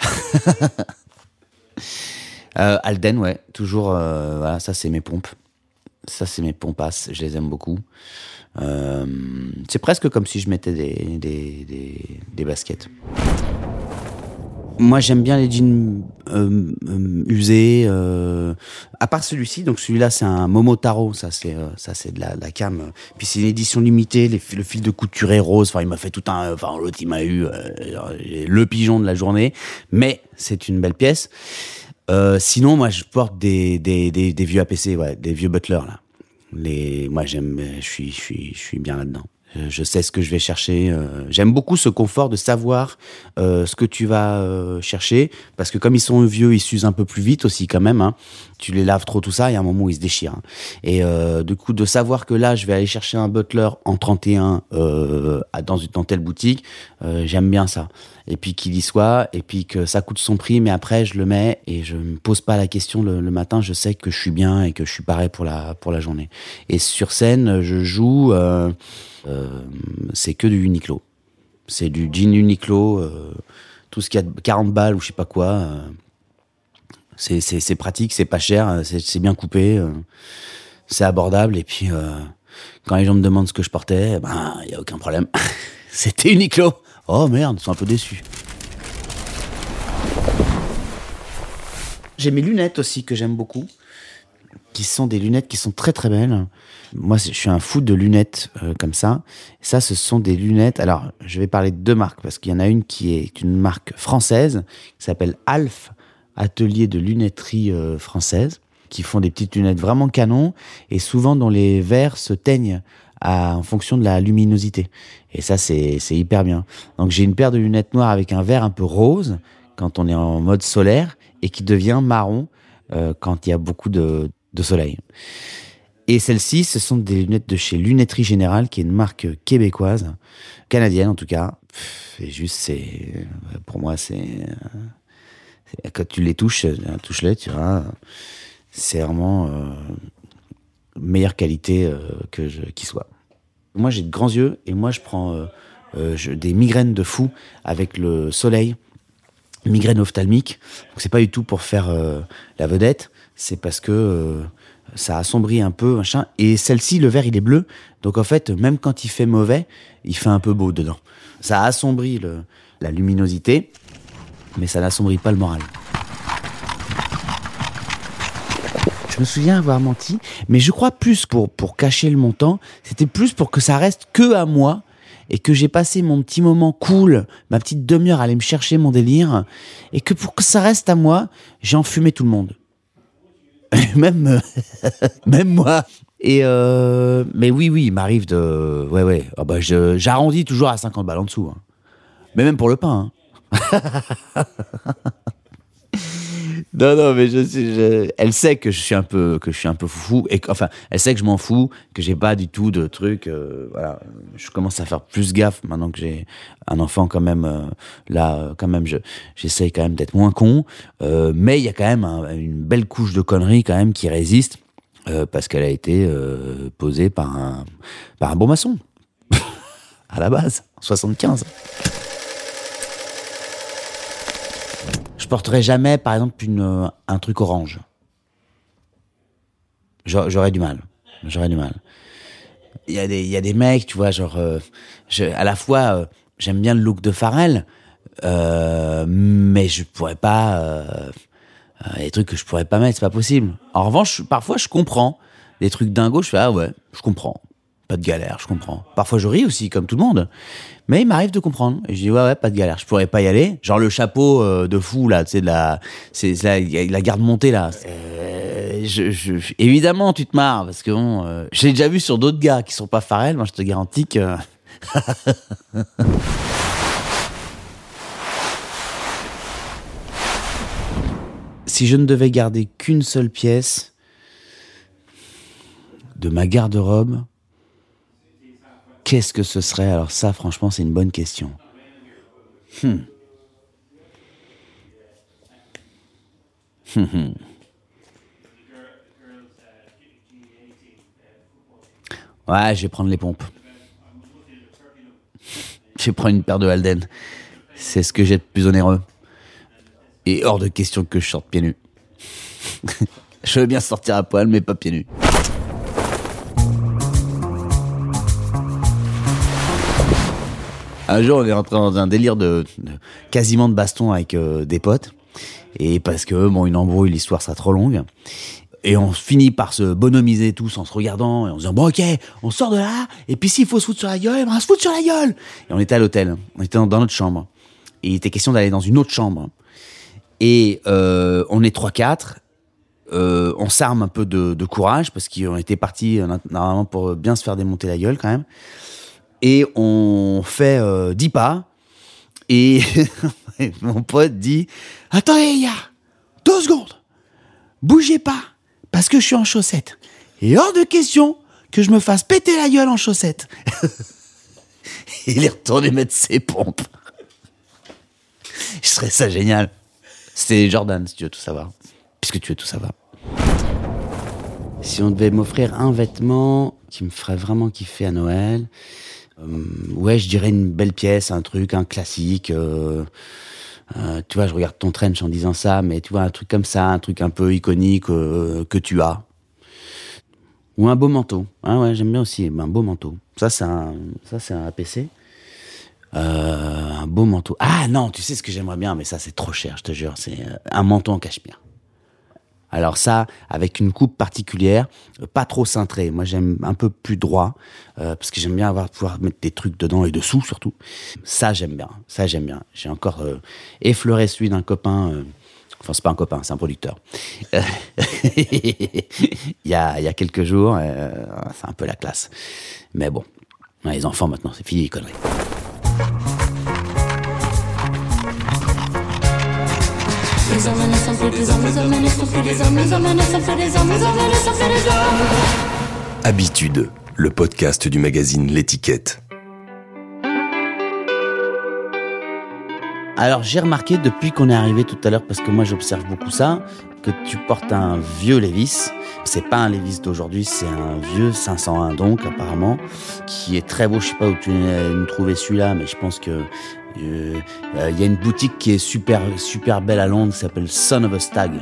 Euh, Alden, ouais, toujours. euh, voilà, ça c'est mes pompes. Ça c'est mes pompasses. Je les aime beaucoup. Euh, c'est presque comme si je mettais des, des, des, des baskets. Moi, j'aime bien les jeans euh, euh, usés. euh, à part celui-ci, donc celui-là, c'est un Momotaro. Ça, c'est euh, ça, c'est de la, cam. Puis c'est une édition limitée. Les, le fil de couture est rose. Enfin, il m'a fait tout un. Enfin, l'autre, il m'a eu euh, le pigeon de la journée. Mais c'est une belle pièce. Sinon, moi, je porte des, des, des, des vieux APC, ouais, des vieux Butler là. Moi, j'aime, je suis, je suis, je suis bien là-dedans. Euh, Je sais ce que je vais chercher. euh, J'aime beaucoup ce confort de savoir euh, ce que tu vas euh, chercher, parce que comme ils sont vieux, ils s'usent un peu plus vite aussi quand même. Hein. Tu les laves trop tout ça, il y a un moment où ils se déchirent. hein. Et euh, du coup, de savoir que là, je vais aller chercher un Butler en 31 euh, à- dans, une- dans telle boutique, euh, j'aime bien ça. Et puis qu'il y soit, et puis que ça coûte son prix, mais après je le mets et je me pose pas la question le, matin. Je sais que je suis bien et que je suis paré pour la pour la journée. Et sur scène, je joue. euh, euh, c'est que du Uniqlo. C'est du jean Uniqlo, euh, tout ce qui a de 40 balles ou je sais pas quoi. c'est, pratique, c'est pas cher, c'est, bien coupé, c'est abordable. Et puis, quand les gens me demandent ce que je portais, ben, il y a aucun problème. C'était Uniqlo. Oh merde, ils sont un peu déçus. J'ai mes lunettes aussi que j'aime beaucoup, qui sont des lunettes qui sont très très belles. Moi, je suis un fou de lunettes euh, comme ça. Ça, ce sont des lunettes. Alors, je vais parler de deux marques parce qu'il y en a une qui est une marque française qui s'appelle Alf, atelier de lunetterie euh, française, qui font des petites lunettes vraiment canon et souvent dont les verres se teignent en fonction de la luminosité. Et ça, c'est hyper bien. Donc, j'ai une paire de lunettes noires avec un verre un peu rose quand on est en mode solaire et qui devient marron euh, quand il y a beaucoup de, soleil. Et celles-ci, ce sont des lunettes de chez Lunetterie Générale, qui est une marque québécoise, canadienne en tout cas. Et juste, c'est, euh, pour moi, c'est, euh, c'est- quand tu les touches, touche-les, tu vois, c'est vraiment meilleure qualité que je, qui soit. Moi, j'ai de grands yeux et moi, je prends euh, euh, des migraines de fou avec le soleil migraine ophtalmique. Donc c'est pas du tout pour faire euh, la vedette, c'est parce que ça assombrit un peu, machin. Et celle-ci, le verre, il est bleu. Donc en fait, même quand il fait mauvais, il fait un peu beau dedans. Ça assombrit le, la luminosité, mais ça n'assombrit pas le moral. Je me souviens avoir menti, mais je crois plus pour, pour cacher le montant, c'était plus pour que ça reste que à moi et que j'ai passé mon petit moment cool, ma petite demi-heure à aller me chercher mon délire, et que pour que ça reste à moi, j'ai enfumé tout le monde. même, même moi. Et euh, mais oui, oui, il m'arrive de, ouais, ouais. Ah bah, j'arrondis toujours à 50 balles en dessous. hein. Mais même pour le pain. hein. Non, non, mais je, je- elle sait que je suis un peu, que je suis un peu fou, et enfin, elle sait que je m'en fous, que j'ai pas du tout de trucs. euh, voilà, je commence à faire plus gaffe maintenant que j'ai un enfant quand même. euh, là, euh, quand même, je, j'essaye quand même d'être moins con, mais il y a quand même un- une belle couche de conneries quand même qui résiste parce qu'elle a été posée par un, par un bon maçon à la base, en 75. Je porterai jamais, par exemple, une, euh, un truc orange. J'a- J'aurais du mal. J'aurais du mal. Il y a des, il y a des mecs, tu vois, genre, euh, à la fois, euh, j'aime bien le look de Pharrell, mais je pourrais pas, il y des trucs que je pourrais pas mettre, c'est pas possible. En revanche, parfois, je comprends des trucs dingos, je fais, ah ouais, je comprends. Pas de galère, je comprends. Parfois, je ris aussi, comme tout le monde. Mais il m'arrive de comprendre. Et je dis, ouais, ouais, pas de galère. Je pourrais pas y aller. Genre le chapeau euh, de fou, là, tu sais, de la, c'est, la, la garde montée, là. Euh, évidemment, tu te marres, parce que bon, euh, j'ai déjà vu sur d'autres gars qui sont pas Pharrell, moi, je te garantis que. si je ne devais garder qu'une seule pièce de ma garde-robe, qu'est-ce que ce serait? Alors ça, franchement, c'est une bonne question. Hmm. Hum, hum. Ouais, je vais prendre les pompes. Je vais prendre une paire de Halden. C'est ce que j'ai de plus onéreux. Et hors de question que je sorte pieds nus. je veux bien sortir à poil, mais pas pieds nus. Un jour, on est rentré dans un délire de, quasiment de baston avec euh, des potes. Et parce que, bon, une embrouille, l'histoire sera trop longue. Et on finit par se bonhomiser tous en se regardant et en se disant, bon, ok, on sort de là, et puis s'il faut se foutre sur la gueule, on va se foutre sur la gueule. Et on était à l'hôtel. On était dans, notre chambre. Et il était question d'aller dans une autre chambre. Et euh, on est 3-4. Euh, on s'arme un peu de, courage parce qu'on était partis euh, normalement pour bien se faire démonter la gueule quand même. Et on fait euh, 10 pas. Et mon pote dit Attendez, les gars, deux secondes. Bougez pas, parce que je suis en chaussettes. Et hors de question que je me fasse péter la gueule en chaussettes. Il est retourné mettre ses pompes. Je serais ça génial. C'est Jordan, si tu veux tout savoir. Puisque tu veux tout savoir. Si on devait m'offrir un vêtement qui me ferait vraiment kiffer à Noël, ouais, je dirais une belle pièce, un truc, un classique. euh, euh, tu vois, je regarde ton trench en disant ça, mais tu vois, un truc comme ça, un truc un peu iconique euh, que tu as. Ou un beau manteau. Ah ouais, j'aime bien aussi, un beau manteau. Ça, c'est un, ça, c'est un APC. Euh, un beau manteau. Ah non, tu sais ce que j'aimerais bien, mais ça, c'est trop cher, je te jure. C'est euh, un manteau en cachemire. Alors ça, avec une coupe particulière, euh, pas trop cintrée. Moi, j'aime un peu plus droit, euh, parce que j'aime bien avoir pouvoir mettre des trucs dedans et dessous surtout. Ça, j'aime bien. Ça, j'aime bien. J'ai encore euh, effleuré celui d'un copain. euh, Enfin, c'est pas un copain, c'est un producteur. Il, y a, il y a quelques jours, c'est un peu la classe. Mais bon, les enfants maintenant, c'est fini les conneries. Les hommes hommes, hommes hommes. Habitude, le podcast du magazine L'étiquette. Alors j'ai remarqué depuis qu'on est arrivé tout à l'heure, parce que moi j'observe beaucoup ça, que tu portes un vieux Levis. C'est pas un Levis d'aujourd'hui, c'est un vieux 501 donc apparemment, qui est très beau. Je sais pas où tu nous trouver celui-là, mais je pense que il y a une boutique qui est super super belle à Londres, qui s'appelle Son of a Stag,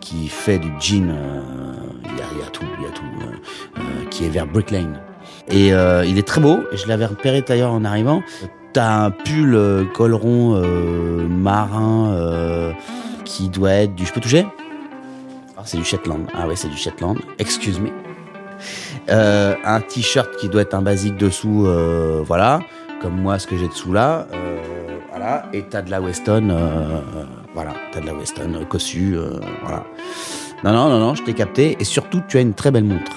qui fait du jean. euh, Il y, a, tout, il y a tout, euh, euh, qui est vers Brick Lane. Et euh, il est très beau. Je l'avais repéré d'ailleurs en arrivant. T'as un pull euh, col rond euh, marin euh, qui doit être du. Je peux toucher? Ah, c'est du Shetland. Ah ouais, c'est du Shetland. Excuse me. Euh, un t-shirt qui doit être un basique dessous, euh, voilà, comme moi ce que j'ai dessous là, euh, Et t'as de la Weston, euh, euh, voilà, t'as de la Weston euh, cossue, voilà. Non, non, non, non, je t'ai capté. Et surtout, tu as une très belle montre.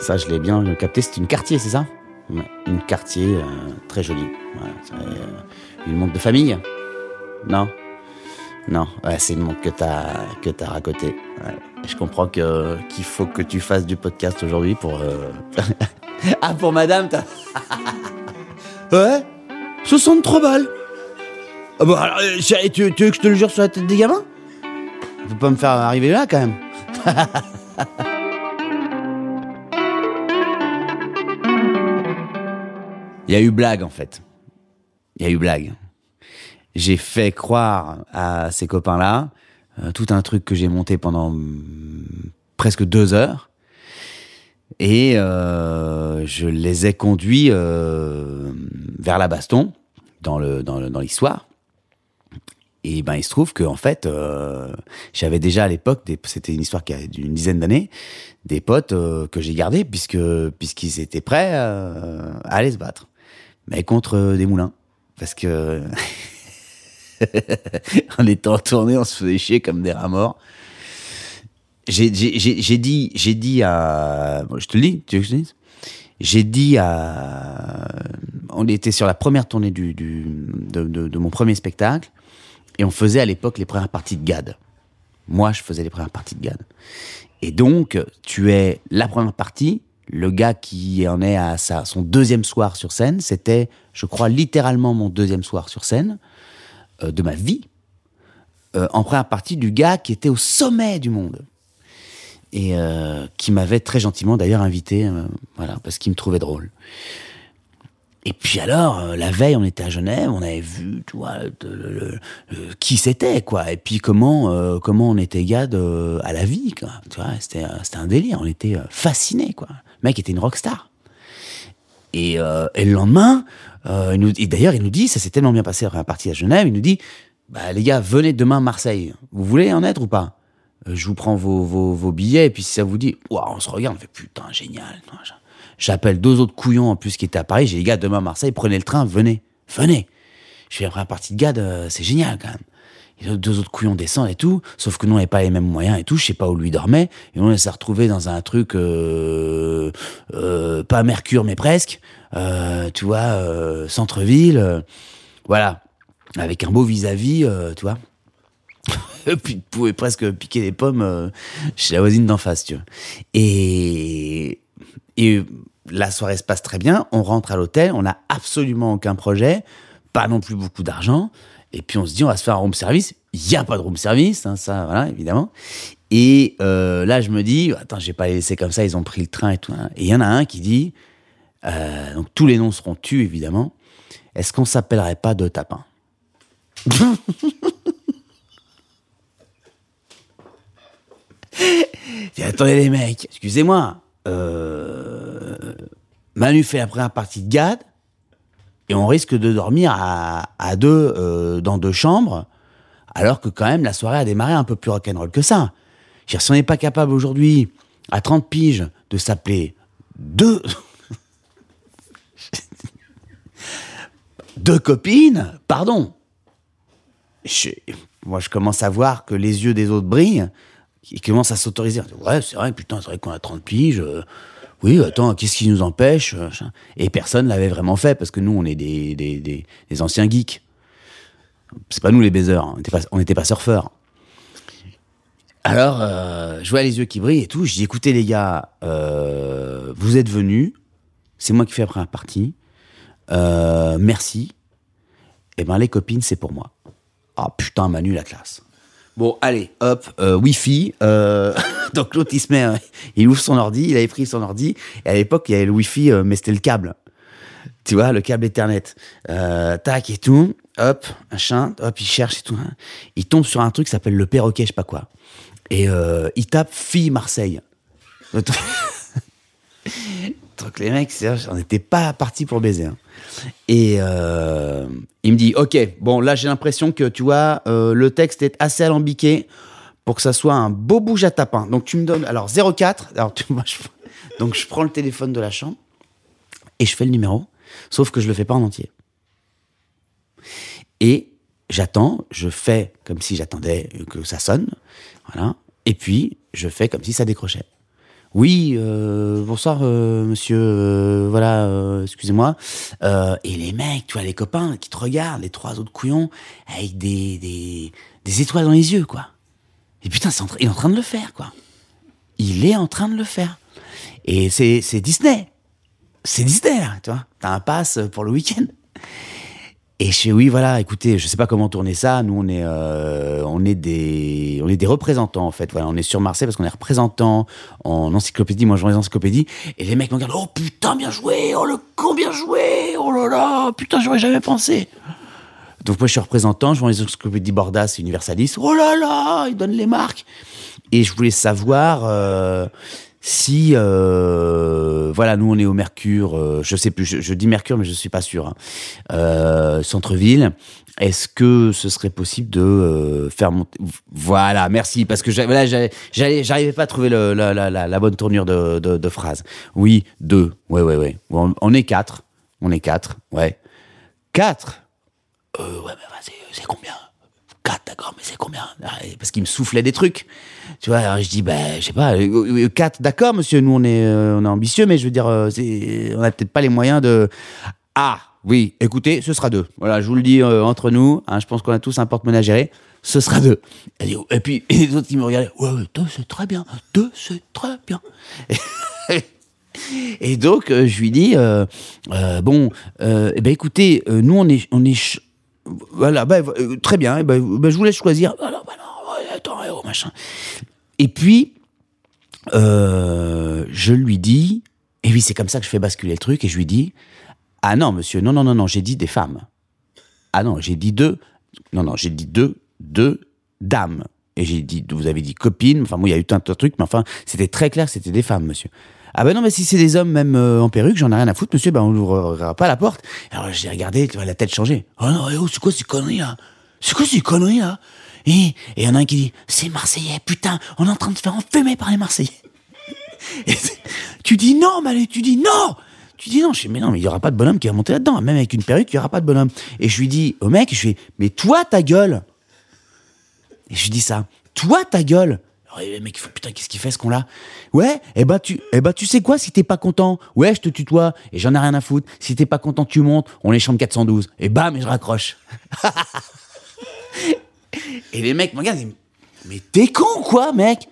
Ça, je l'ai bien capté. C'est une quartier, c'est ça? Une quartier très jolie. Une montre de famille? Non Non, c'est une montre que t'as que t'as racotée. Je comprends que qu'il faut que tu fasses du podcast aujourd'hui pour. ah, pour madame, t'as. ouais? 63 balles ah alors, euh, tu, tu veux que je te le jure sur la tête des gamins? Faut pas me faire arriver là quand même. Il y a eu blague en fait. Il y a eu blague. J'ai fait croire à ces copains-là euh, tout un truc que j'ai monté pendant mm, presque deux heures. Et euh, je les ai conduits vers la baston dans l'histoire. Et ben il se trouve que en fait, euh, j'avais déjà à l'époque, c'était une histoire qui a d'une dizaine d'années, des potes euh, que j'ai gardés puisque puisqu'ils étaient prêts euh, à aller se battre, mais contre des moulins, parce que en tournée, on se faisait chier comme des rats morts. J'ai dit j'ai dit à, je te le dis, tu veux que je te dise? J'ai dit à. On était sur la première tournée du, de mon premier spectacle et on faisait à l'époque les premières parties de GAD. Moi, je faisais les premières parties de GAD. Et donc, tu es la première partie, le gars qui en est à son deuxième soir sur scène, c'était, je crois, littéralement mon deuxième soir sur scène euh, de ma vie, euh, en première partie du gars qui était au sommet du monde et euh, qui m'avait très gentiment d'ailleurs invité, voilà, parce qu'il me trouvait drôle. Et puis alors, euh, la veille, on était à Genève, on avait vu, tu qui c'était, quoi, et puis comment, euh, comment on était gars de- à la vie, quoi. Tu vois, c'était, euh, c'était un délire, on était euh, fascinés, quoi. Le mec était une rockstar. Et, euh, et le lendemain, euh, et d'ailleurs, il nous dit, ça s'est tellement bien passé la première partie à Genève, il nous dit, bah les gars, venez demain à Marseille. Vous voulez en être ou pas? Euh, Je vous prends vos, vos, billets, et puis si ça vous dit, Ouah, on se regarde, on fait putain, génial. J'appelle deux autres couillons en plus qui étaient à Paris, j'ai dit, gars, demain à Marseille, prenez le train, venez, venez. Je fais la première partie de GAD, euh, c'est génial quand même. Et deux autres couillons descendent et tout, sauf que nous on n'avait pas les mêmes moyens et tout, je sais pas où lui dormait, et on s'est retrouvé dans un truc, euh, euh, pas Mercure mais presque, euh, tu vois, centre-ville, voilà, avec un beau vis-à-vis, tu vois. Puis tu pouvais presque piquer des pommes chez la voisine d'en face, tu vois. Et, et la soirée se passe très bien, on rentre à l'hôtel, on n'a absolument aucun projet, pas non plus beaucoup d'argent, et puis on se dit on va se faire un room service. Il n'y a pas de room service, hein, ça, voilà, évidemment. Et euh, là, je me dis, attends, je vais pas les laisser comme ça, ils ont pris le train et tout. hein. Et il y en a un qui dit, euh, donc tous les noms seront tus, évidemment, est-ce qu'on s'appellerait pas de tapin attendez les mecs, excusez-moi, euh, Manu fait la première partie de GAD, et on risque de dormir à, deux euh, dans deux chambres, alors que quand même la soirée a démarré un peu plus rock'n'roll que ça. Si on n'est pas capable aujourd'hui, à 30 piges, de s'appeler deux... deux copines, pardon. Je- moi, je commence à voir que les yeux des autres brillent, qui commencent à s'autoriser. Ouais, c'est vrai, putain, c'est vrai qu'on a 30 piges. euh, oui, attends, qu'est-ce qui nous empêche euh. Et personne l'avait vraiment fait, parce que nous, on est des, des, des, anciens geeks. C'est pas nous les baiseurs, hein, on n'était pas, surfeurs. Alors, euh, je vois les yeux qui brillent et tout. Je dis, écoutez les gars, vous êtes venus, c'est moi qui fais la première partie. Merci. Eh ben les copines, c'est pour moi. Ah putain, Manu, la classe. Bon, allez, hop, euh, Wi-Fi. euh, donc l'autre, il se met, euh, il ouvre son ordi, il avait pris son ordi. Et à l'époque, il y avait le Wi-Fi, mais c'était le câble. Tu vois, le câble Ethernet. Tac et tout. Hop, machin. Hop, il cherche et tout. hein. Il tombe sur un truc qui s'appelle le perroquet, je sais pas quoi. Et il tape fille Marseille. Truc- les mecs, on n'était pas parti pour baiser. hein. Et euh, il me dit, ok, bon là j'ai l'impression que tu vois, euh, le texte est assez alambiqué pour que ça soit un beau bouge à tapin. Donc tu me donnes, alors 04, alors tu, moi, je- donc je prends le téléphone de la chambre et je fais le numéro, sauf que je le fais pas en entier. Et j'attends, je fais comme si j'attendais que ça sonne, voilà, et puis je fais comme si ça décrochait. Oui, euh, bonsoir euh, monsieur, euh, voilà, excusez-moi. Et les mecs, tu vois, les copains qui te regardent, les trois autres couillons, avec des, des, étoiles dans les yeux, quoi. Et putain, il est en train de le faire, quoi. Il est en train de le faire. Et c'est c'est Disney. C'est Disney, là, tu vois. T'as un pass pour le week-end. Et je fais oui, voilà, écoutez, je sais pas comment tourner ça. Nous, on est, euh, on est des, on est des représentants en fait. Voilà, on est sur Marseille parce qu'on est représentants en encyclopédie. Moi, je vends les encyclopédies. Et les mecs me regardent. Oh putain, bien joué. Oh le con, bien joué. Oh là là, putain, j'aurais jamais pensé. Donc moi, je suis représentant. Je vends les encyclopédies Bordas, Universalis. Oh là là, ils donnent les marques. Et je voulais savoir euh, si euh, voilà, nous on est au Mercure, euh, je sais plus, je, dis Mercure mais je suis pas sûr. hein. Euh, centre-ville. Est-ce que ce serait possible de euh, faire monter Voilà, merci parce que là, j'arrivais pas à trouver la, bonne tournure de, phrase. Oui, deux. Ouais, ouais, ouais. On, est quatre. On est quatre. Ouais. Quatre? Ouais, c'est combien? 4, d'accord, mais c'est combien? Ah, Parce qu'il me soufflait des trucs. Tu vois, alors je dis, ben, je sais pas, 4, d'accord, monsieur, nous on est, euh, on est ambitieux, mais je veux dire, euh, on n'a peut-être pas les moyens de. Ah, oui, écoutez, ce sera deux. Voilà, je vous le dis euh, entre nous, hein, je pense qu'on a tous un porte-monnaie à gérer, ce sera deux. Et puis les autres qui me regardaient, ouais, deux, c'est très bien, deux, c'est très bien. Et donc, euh, je lui dis, euh, euh, bon, euh, eh ben, écoutez, euh, nous, on est, voilà, ben, euh, très bien, eh ben, ben, je vous laisse choisir. Ben non, eh, oh. Et puis, euh, je lui dis, et oui, c'est comme ça que je fais basculer le truc, et je lui dis, ah non, monsieur, non, non, non, non, j'ai dit des femmes. Ah non, j'ai dit deux, non, non, j'ai dit deux, deux dames. Et j'ai dit, vous avez dit copines, enfin, moi, il y a eu un tas de trucs, mais enfin, c'était très clair c'était des femmes, monsieur. Ah ben non, mais si c'est des hommes, même euh, en perruque, j'en ai rien à foutre, monsieur, ben on n'ouvrira pas la porte. Alors j'ai regardé, la tête changer. Oh non, eh oh, c'est quoi ces conneries là? C'est quoi ces conneries là? Et il y en a un qui dit, c'est Marseillais, putain, on est en train de se faire enfumer par les Marseillais. Et tu dis non, Malé, tu dis non tu dis non, je dis, mais non, mais il y aura pas de bonhomme qui va monter là-dedans. Même avec une perruque, il y aura pas de bonhomme. Et je lui dis au mec, je fais, mais toi, ta gueule Et je lui dis ça, toi, ta gueule Alors, le mec, il fait, putain, qu'est-ce qu'il fait ce con-là? Ouais, eh ben, tu, eh ben, tu sais quoi, si t'es pas content, ouais, je te tutoie, et j'en ai rien à foutre. Si t'es pas content, tu montes, on est chambre 412. Et bam, et je raccroche. et les mecs me regardent, mais t'es con, quoi, mec?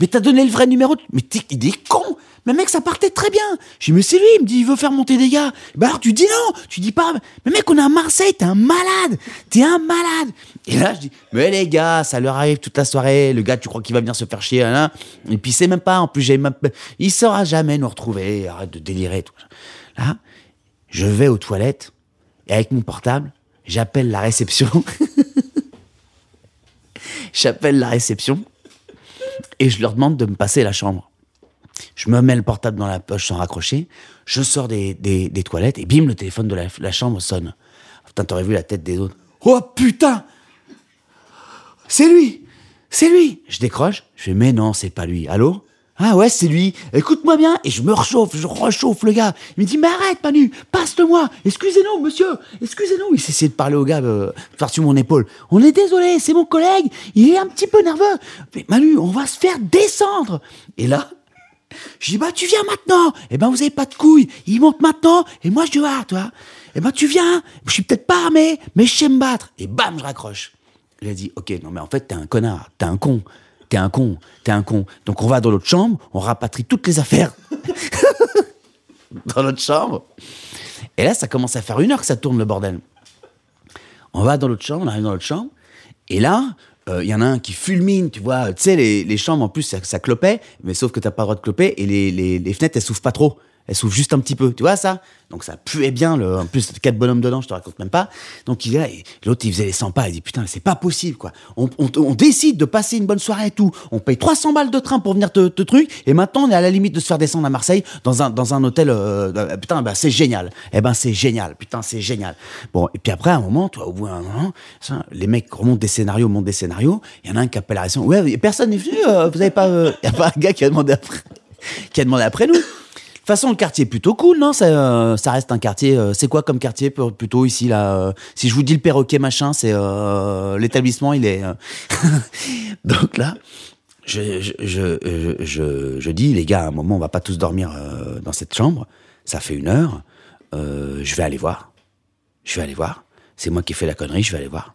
Mais t'as donné le vrai numéro. Mais t'es, il est con Mais mec, ça partait très bien. Je dis, mais c'est lui, il me dit, il veut faire monter des gars. Bah alors tu dis non, tu dis pas, mais mec, on est à Marseille, t'es un malade, t'es un malade. Et là, je dis, mais les gars, ça leur arrive toute la soirée. Le gars, tu crois qu'il va venir se faire chier, hein Et puis c'est même pas, en plus, j'ai même, il saura jamais nous retrouver. Arrête de délirer, tout. Là, je vais aux toilettes et avec mon portable, j'appelle la réception. j'appelle la réception et je leur demande de me passer la chambre. Je me mets le portable dans la poche sans raccrocher, je sors des, des, toilettes et bim, le téléphone de la, chambre sonne. Putain, t'aurais vu la tête des autres. Oh putain C'est lui C'est lui Je décroche, je fais mais non, c'est pas lui. Allô? Ah ouais, c'est lui. Écoute-moi bien. Et je me réchauffe, je rechauffe le gars. Il me dit mais arrête Manu, passe-le-moi. Excusez-nous monsieur, excusez-nous. Il s'essaie de parler au gars euh, par-dessus mon épaule. On est désolé, c'est mon collègue, il est un petit peu nerveux. Mais Manu, on va se faire descendre. Et là, je dis, bah, tu viens maintenant. Eh ben, vous avez pas de couilles. Il monte maintenant. Et moi, je dis, ah, toi. Eh ben, tu viens. Je suis peut-être pas armé, mais je sais me battre. Et bam, je raccroche. Il a dit, ok, non, mais en fait, t'es un connard. T'es un con. T'es un con. T'es un con. Donc, on va dans l'autre chambre. On rapatrie toutes les affaires. dans notre chambre. Et là, ça commence à faire une heure que ça tourne le bordel. On va dans l'autre chambre, on arrive dans l'autre chambre, et là, euh, il y en a un qui fulmine, tu vois. Tu sais, les, les chambres, en plus, ça, ça clopait, mais sauf que t'as pas le droit de cloper, et les, les, les fenêtres, elles s'ouvrent pas trop. Elles s'ouvrent juste un petit peu, tu vois ça? Donc ça puait bien, le, en plus, quatre bonhommes dedans, je te raconte même pas. Donc il là, et l'autre, il faisait les 100 pas, il dit, putain, c'est pas possible, quoi. On, décide de passer une bonne soirée et tout, on paye 300 balles de train pour venir te, truc, et maintenant, on est à la limite de se faire descendre à Marseille, dans un, dans un hôtel, euh, euh, putain, bah, c'est génial. Eh ben, c'est génial, putain, c'est génial. Bon, et puis après, à un moment, toi, au bout d'un moment, les mecs remontent des scénarios, montent des scénarios, il y en a un qui appelle la réaction, ouais, personne n'est venu, euh, vous avez pas, il y a pas un gars qui a demandé après, qui a demandé après nous. Toute façon, le quartier est plutôt cool, non? Ça, euh, ça reste un quartier. euh, c'est quoi comme quartier plutôt ici là euh, Si je vous dis le perroquet machin, c'est l'établissement, il est. Donc là, je, je, je, je, dis les gars, à un moment, on va pas tous dormir dans cette chambre. Ça fait une heure. je vais aller voir. Je vais aller voir. C'est moi qui ai fait la connerie. Je vais aller voir.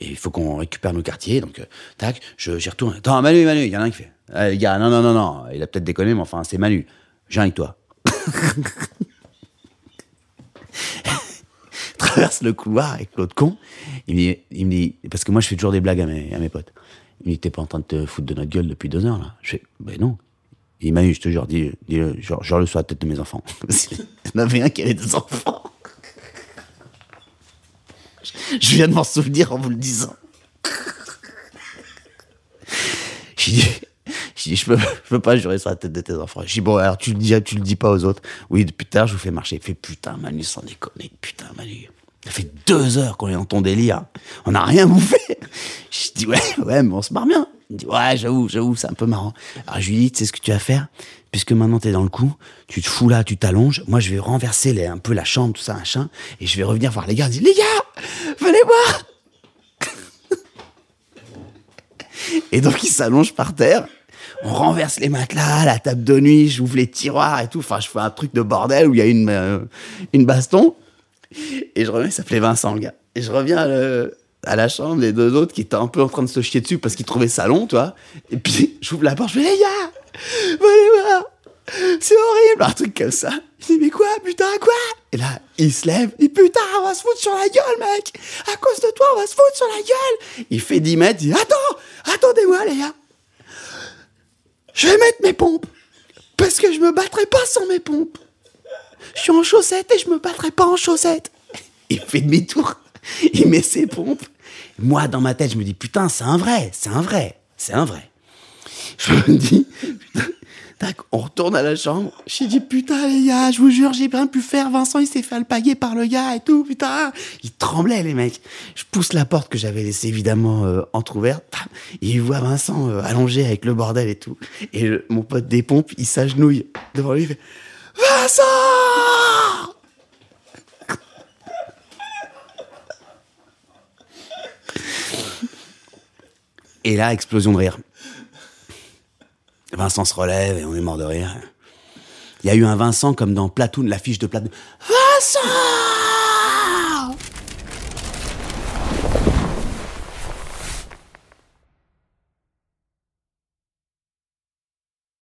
Et il faut qu'on récupère nos quartiers. Donc, tac, j'y retourne. Attends, Manu, Manu, il y en a un qui fait. Ah, les gars, non, non, non, non. Il a peut-être déconné, mais enfin, c'est Manu. Viens avec toi. traverse le couloir avec l'autre con. Il me, dit, parce que moi je fais toujours des blagues à mes, potes. Il me dit, t'es pas en train de te foutre de notre gueule depuis deux heures là Je fais, ben non. Il m'a dit, je te jure, dis, dis genre, genre le sur la tête de mes enfants. Il y en avait un qui avait des enfants. Je viens de m'en souvenir en vous le disant. Je dis, je peux, peux pas jurer sur la tête de tes enfants. Je dis, bon, alors tu le dis, tu le dis pas aux autres. Oui, depuis tard, je vous fais marcher. Il fait, putain, Manu, sans déconner. Putain, Manu. Ça fait deux heures qu'on est dans ton délire. On n'a rien bouffé. Je dis, ouais, ouais, mais on se marre bien. Il dit, ouais, j'avoue, j'avoue, c'est un peu marrant. Alors je lui dis, tu sais ce que tu vas faire? Puisque maintenant t'es dans le coup, tu te fous là, tu t'allonges. Moi, je vais renverser un peu la chambre, tout ça, machin. Et je vais revenir voir les gars. Je dis, les gars, venez voir Et donc, il s'allonge par terre. On renverse les matelas, la table de nuit, j'ouvre les tiroirs et tout. Enfin, je fais un truc de bordel où il y a une, euh, une baston. Et je reviens, il s'appelait Vincent, le gars. Et je reviens à, le- à la chambre, les deux autres qui étaient un peu en train de se chier dessus parce qu'ils trouvaient ça long, tu vois. Et puis, j'ouvre la porte, je fais, les gars, venez voir, c'est horrible, un truc comme ça. Je dis, mais quoi, putain, quoi? Et là, il se lève, il dit, putain, on va se foutre sur la gueule, mec À cause de toi, on va se foutre sur la gueule Il fait 10 mètres, il dit, attends, attendez-moi, les gars Je vais mettre mes pompes parce que je me battrai pas sans mes pompes. Je suis en chaussettes et je me battrai pas en chaussettes. Il fait demi-tour, il met ses pompes. Moi, dans ma tête, je me dis, putain, c'est un vrai, c'est un vrai, c'est un vrai. Je me dis, putain, tac, on retourne à la chambre. J'ai dit, putain, les gars, je vous jure, j'ai rien pu faire. Vincent, il s'est fait alpaguer par le gars et tout, putain. Ils tremblaient, les mecs. Je pousse la porte que j'avais laissée évidemment euh, entrouverte. Il voit Vincent euh, allongé avec le bordel et tout. Et mon pote des pompes, il s'agenouille devant lui, il fait, Vincent! Et là, explosion de rire. Vincent se relève et on est mort de rire. Il y a eu un Vincent comme dans Platoon, l'affiche de Platoon. Vincent